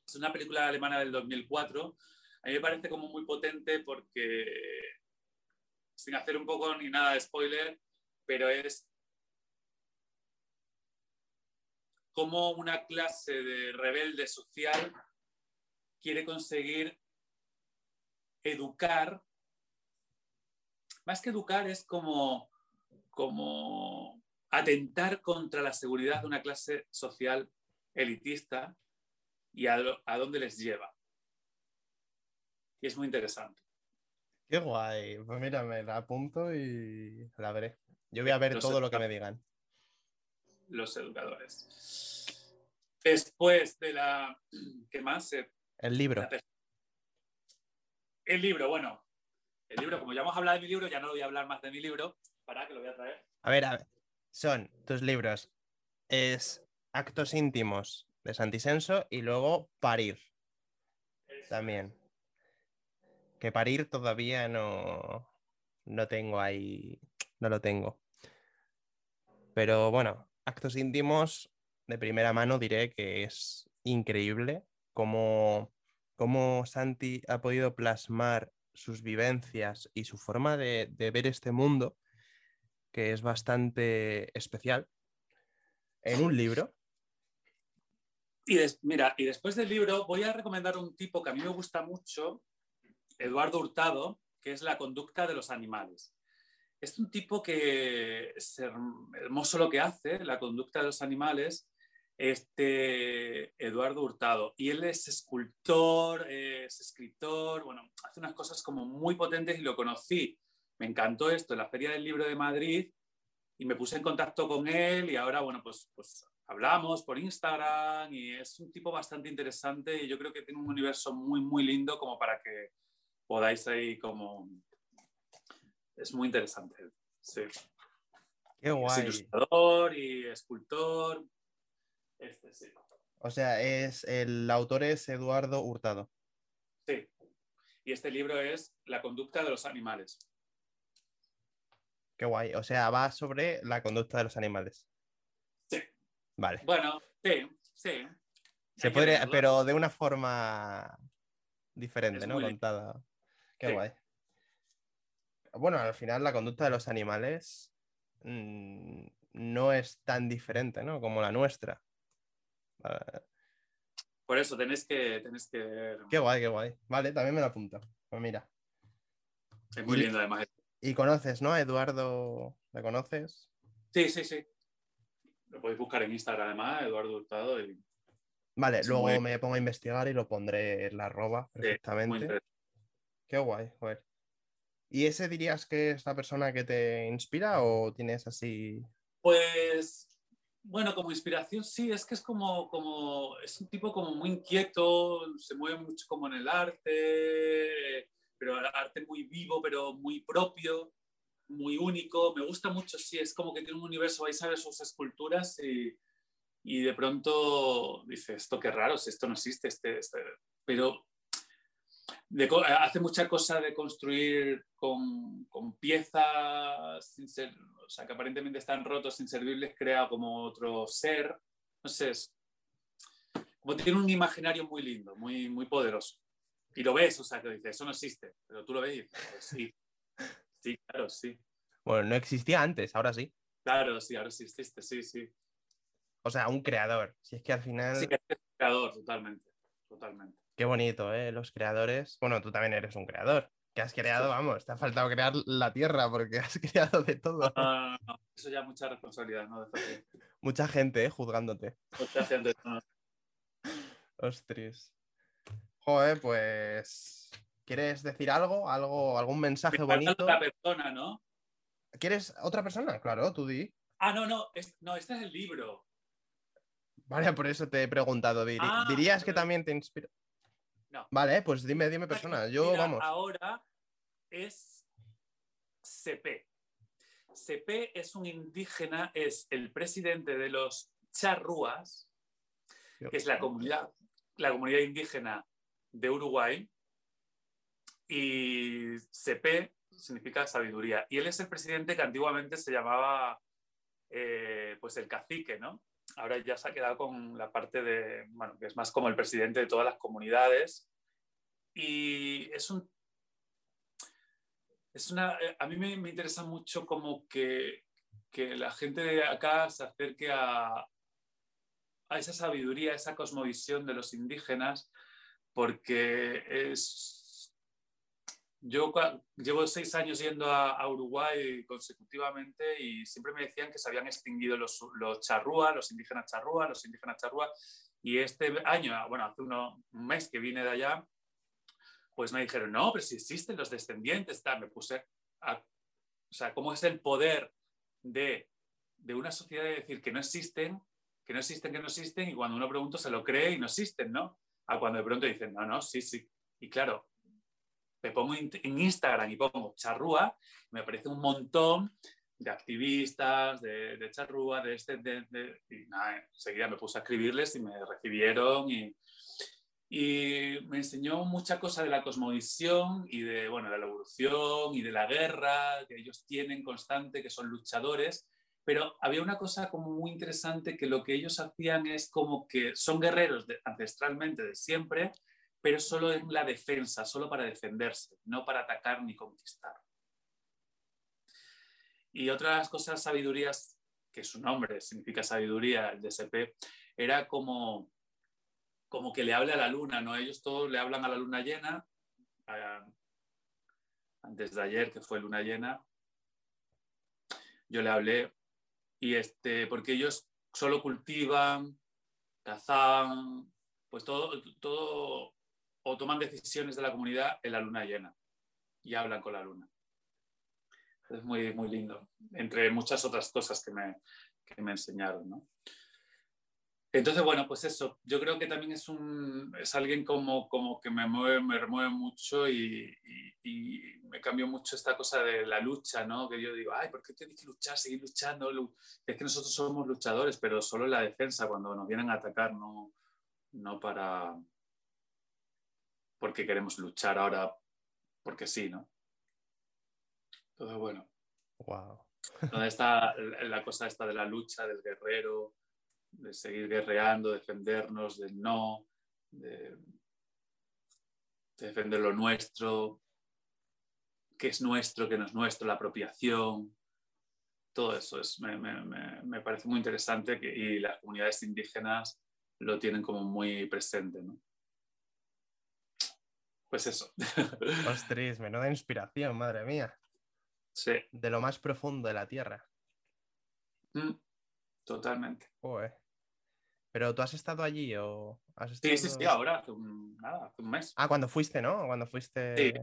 Es una película alemana del 2004. A mí me parece como muy potente porque, sin hacer un poco ni nada de spoiler, pero es cómo una clase de rebelde social quiere conseguir educar. Más que educar es como, como atentar contra la seguridad de una clase social elitista y a, a dónde les lleva. Y es muy interesante. Qué guay. Pues mira, me la apunto y la veré. Yo voy a ver Los todo lo que me digan. Los educadores. Después de la... ¿Qué más? Eh, El libro. El libro, bueno. El libro, como ya hemos hablado de mi libro, ya no voy a hablar más de mi libro. Para que lo voy a traer. A ver, a ver. Son tus libros. Es Actos íntimos de Santisenso y luego Parir también. Que Parir todavía no, no tengo ahí. No lo tengo. Pero bueno, Actos íntimos de primera mano diré que es increíble cómo, cómo Santi ha podido plasmar sus vivencias y su forma de, ver este mundo, que es bastante especial, en un libro. Y mira, y después del libro voy a recomendar un tipo que a mí me gusta mucho, Eduardo Hurtado, que es La conducta de los animales. Es un tipo que es herm- hermoso lo que hace, la conducta de los animales, este Eduardo Hurtado. Y él es escultor, es escritor, bueno, hace unas cosas como muy potentes y lo conocí. Me encantó esto en la Feria del Libro de Madrid y me puse en contacto con él y ahora, bueno, pues, pues hablamos por Instagram y es un tipo bastante interesante y yo creo que tiene un universo muy, muy lindo como para que podáis ahí como... Es muy interesante. Sí. Qué Es guay. ilustrador y escultor. Este sí. O sea, es el autor es Eduardo Hurtado. Sí. Y este libro es La conducta de los animales. Qué guay. O sea, va sobre la conducta de los animales. Sí. Vale. Bueno, sí, sí. Se podría, pero de una forma diferente, Es ¿no? Contada. Qué Sí. guay. Bueno, al final la conducta de los animales mm, no es tan diferente, ¿no? Como la nuestra. Ah, Por eso tenéis que, que ver. qué guay, qué guay. Vale, también me lo apunto. Pues mira. Es muy Y- lindo además. Y conoces, ¿no? Eduardo, ¿le conoces? Sí, sí, sí. Lo podéis buscar en Instagram además, Eduardo Hurtado. Y, Vale, Es luego muy- me pongo a investigar y lo pondré en la arroba perfectamente. Qué guay, joder. ¿Y ese dirías que es la persona que te inspira o tienes así? Pues, bueno, como inspiración sí, es que es como, como, es un tipo como muy inquieto, se mueve mucho como en el arte, pero el arte muy vivo, pero muy propio, muy único. Me gusta mucho, sí, es como que tiene un universo, vais a ver sus esculturas y, y de pronto dice, esto qué raro, si esto no existe, este, este-". pero de hace mucha cosa de construir con, con piezas sin ser, o sea, que aparentemente están rotos, inservibles, crea como otro ser. No sé, es como tiene un imaginario muy lindo, muy, muy poderoso. Y lo ves, o sea, que dices, eso no existe, pero tú lo ves y dices, "Pues sí, sí, claro, sí. Bueno, no existía antes, ahora sí. Claro, sí, ahora sí existe, sí, sí. O sea, un creador. Si es que al final, Sí, que es creador, totalmente, totalmente. Qué bonito, ¿eh? Los creadores. Bueno, tú también eres un creador. Que has creado, vamos, te ha faltado crear la tierra porque has creado de todo. No, no, no, eso ya es mucha responsabilidad, ¿no? Mucha gente, ¿eh? Juzgándote. mucha gente, no. Ostras. Joder, pues. ¿Quieres decir algo? ¿Algo, algún mensaje Me bonito? otra persona, ¿no? ¿Quieres otra persona? Claro, tú di. Ah, no, no, es- no, este es el libro. Vale, por eso te he preguntado. diri- Ah, ¿Dirías que pero- también te inspira? No. Vale, pues dime, dime persona. Yo, vamos. Ahora es CP. CP es un indígena, es el presidente de los charrúas, que es la comunidad, la comunidad indígena de Uruguay. Y CP significa sabiduría. Y él es el presidente que antiguamente se llamaba eh, pues el cacique, ¿no? Ahora ya se ha quedado con la parte de, bueno, que es más como el presidente de todas las comunidades. Y es un... Es una, eh, a mí me, me interesa mucho como que, que la gente de acá se acerque a, a esa sabiduría, a esa cosmovisión de los indígenas, porque es... Yo llevo seis años yendo a, Uruguay consecutivamente y siempre me decían que se habían extinguido los, los charrúa, los indígenas charrúa, los indígenas charrúa, y este año, bueno, hace uno, un mes que vine de allá, pues me dijeron, no, pero si existen los descendientes, tal. me puse a... O sea, ¿cómo es el poder de, de una sociedad de decir que no existen que no existen, que no existen, y cuando uno pregunta se lo cree y no existen, ¿no? A cuando de pronto dicen, no, no, sí, sí. Y claro, me pongo en Instagram y pongo charrúa, me aparece un montón de activistas, de, de charrúa, de este, de, y nada, enseguida me puse a escribirles y me recibieron y, y me enseñó mucha cosa de la cosmovisión y de, bueno, de la evolución y de la guerra que ellos tienen constante, que son luchadores pero había una cosa como muy interesante que lo que ellos hacían es como que son guerreros ancestralmente de siempre, pero solo en la defensa, solo para defenderse, no para atacar ni conquistar. Y otras cosas, sabidurías, que su nombre significa sabiduría, el DSP, era como, como que le hable a la luna, ¿no? Ellos todos le hablan a la luna llena, antes de ayer, que fue luna llena, yo le hablé y este, porque ellos solo cultivan, cazan, pues todo, todo, o toman decisiones de la comunidad en la luna llena y hablan con la luna. Es muy, muy lindo, entre muchas otras cosas que me, que me enseñaron. ¿no? Entonces, bueno, pues eso, yo creo que también es, un, es alguien como, como que me mueve, me remueve mucho y, y, me cambió mucho esta cosa de la lucha, ¿no? Que yo digo, ay, ¿por qué tienes que luchar, seguir luchando? Es que nosotros somos luchadores, pero solo en la defensa, cuando nos vienen a atacar, no, no para... porque queremos luchar ahora, porque sí, ¿no? Entonces, bueno. Wow. ¿Dónde está la cosa esta de la lucha, del guerrero? de seguir guerreando, defendernos del no, de, defender lo nuestro, qué es nuestro, qué no es nuestro, la apropiación. Todo eso es, me, parece muy interesante que, y las comunidades indígenas lo tienen como muy presente. ¿no? Pues eso. Ostras, menuda inspiración, madre mía. Sí. De lo más profundo de la tierra. Mm, totalmente. ¿Pero tú has estado allí o has estado... Sí, sí, sí, ahora, hace un, nada, hace un mes. Ah, cuando fuiste, ¿no? Cuando fuiste... Sí.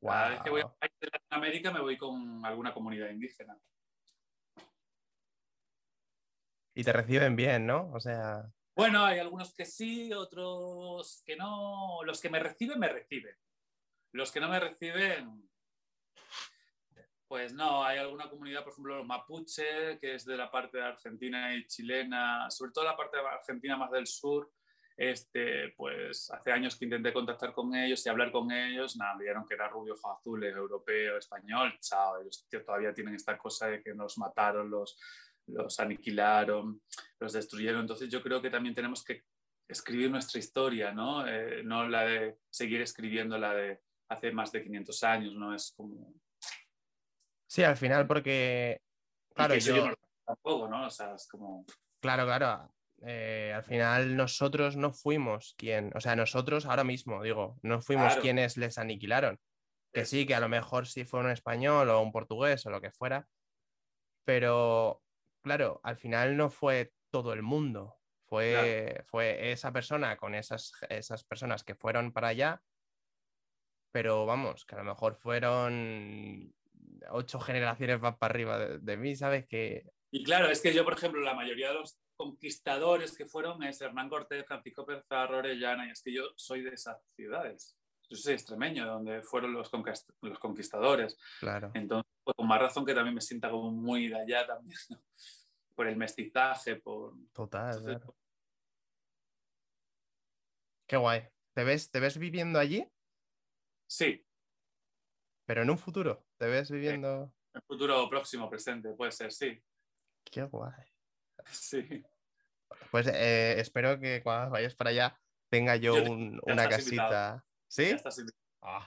Cada vez que voy a Latinoamérica me voy con alguna comunidad indígena. Y te reciben bien, ¿no? O sea... Bueno, hay algunos que sí, otros que no. Los que me reciben, me reciben. Los que no me reciben, pues no, hay alguna comunidad, por ejemplo, los mapuche, que es de la parte de Argentina y chilena, sobre todo la parte de Argentina más del sur. Este, pues hace años que intenté contactar con ellos y hablar con ellos, nada, me dijeron que era rubio, ojos azules, europeo, español, chao, ellos todavía tienen esta cosa de que nos mataron, los, los aniquilaron, los destruyeron. Entonces yo creo que también tenemos que escribir nuestra historia, ¿no? Eh, no la de seguir escribiendo la de hace más de 500 años, ¿no? Es como Sí, al final, porque. Claro, yo. Tampoco, ¿no? O sea, es como. Claro, claro. Eh, al final nosotros no fuimos quien, o sea, nosotros ahora mismo, digo, no fuimos quienes les aniquilaron. Que sí, que a lo mejor sí fue un español o un portugués o lo que fuera, pero claro, al final no fue todo el mundo, fue, fue esa persona con esas, esas personas que fueron para allá, pero vamos, que a lo mejor fueron ocho generaciones más para arriba de, mí, ¿sabes? Que... Y claro, es que yo, por ejemplo, la mayoría de los conquistadores que fueron es Hernán Cortés, Francisco Pizarro, Orellana, y es que yo soy de esas ciudades. Yo soy extremeño, donde fueron los, los conquistadores. Claro. Entonces, pues, con más razón que también me sienta como muy de allá también, por el mestizaje, por... Total. Qué guay. ¿Te ves, ¿Te ves viviendo allí? Sí, pero en un futuro, ¿te ves viviendo? En un futuro próximo, presente, puede ser, sí. Qué guay. Sí. Pues eh, espero que cuando vayas para allá tenga yo, una casita. ¿Sí? Ah,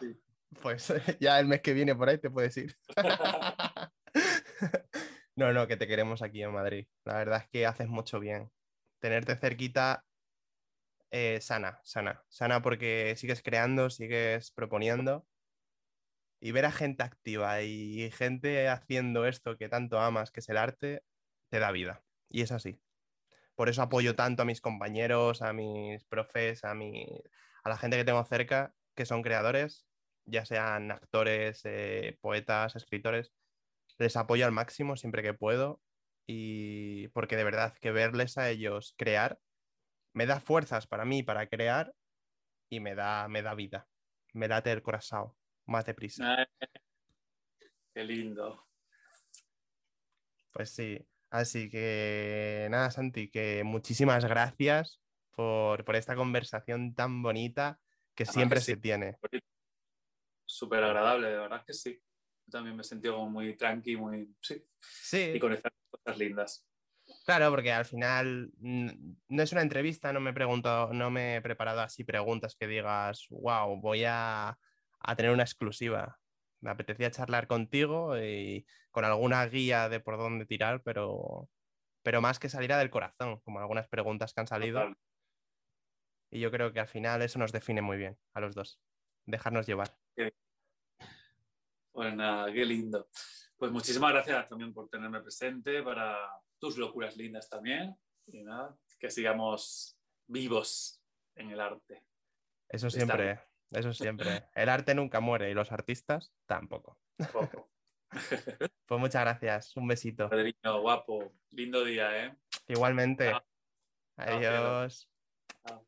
pues ya el mes que viene por ahí te puedes ir. no, no, que te queremos aquí en Madrid. La verdad es que haces mucho bien. tenerte cerquita eh, sana, sana, sana porque sigues creando, sigues proponiendo y ver a gente activa y gente haciendo esto que tanto amas, que es el arte, te da vida. Y es así. Por eso apoyo tanto a mis compañeros, a mis profes, a, mi, a la gente que tengo cerca, que son creadores, ya sean actores, eh, poetas, escritores. Les apoyo al máximo siempre que puedo y porque de verdad que verles a ellos crear me da fuerzas para mí para crear y me da, me da vida, me late el corazón más deprisa. Qué lindo. Pues sí, así que nada, Santi, que muchísimas gracias por, esta conversación tan bonita que siempre se tiene. Súper agradable, de verdad que sí. Yo también me he sentido muy tranqui, muy... Sí. sí. Y con estas cosas lindas. Claro, porque al final no es una entrevista, no me he preguntado, no me he preparado así preguntas que digas, wow, voy a, a tener una exclusiva. Me apetecía charlar contigo y con alguna guía de por dónde tirar, pero, pero más que saliera del corazón, como algunas preguntas que han salido. Y yo creo que al final eso nos define muy bien a los dos, dejarnos llevar. Bueno, nada, qué lindo. Pues muchísimas gracias también por tenerme presente para tus locuras lindas también. Y nada, que sigamos vivos en el arte. Eso siempre. Eso siempre. El arte nunca muere y los artistas tampoco. pues muchas gracias. Un besito. Padrino, guapo. Lindo día, ¿eh? Igualmente. Adiós. Chao.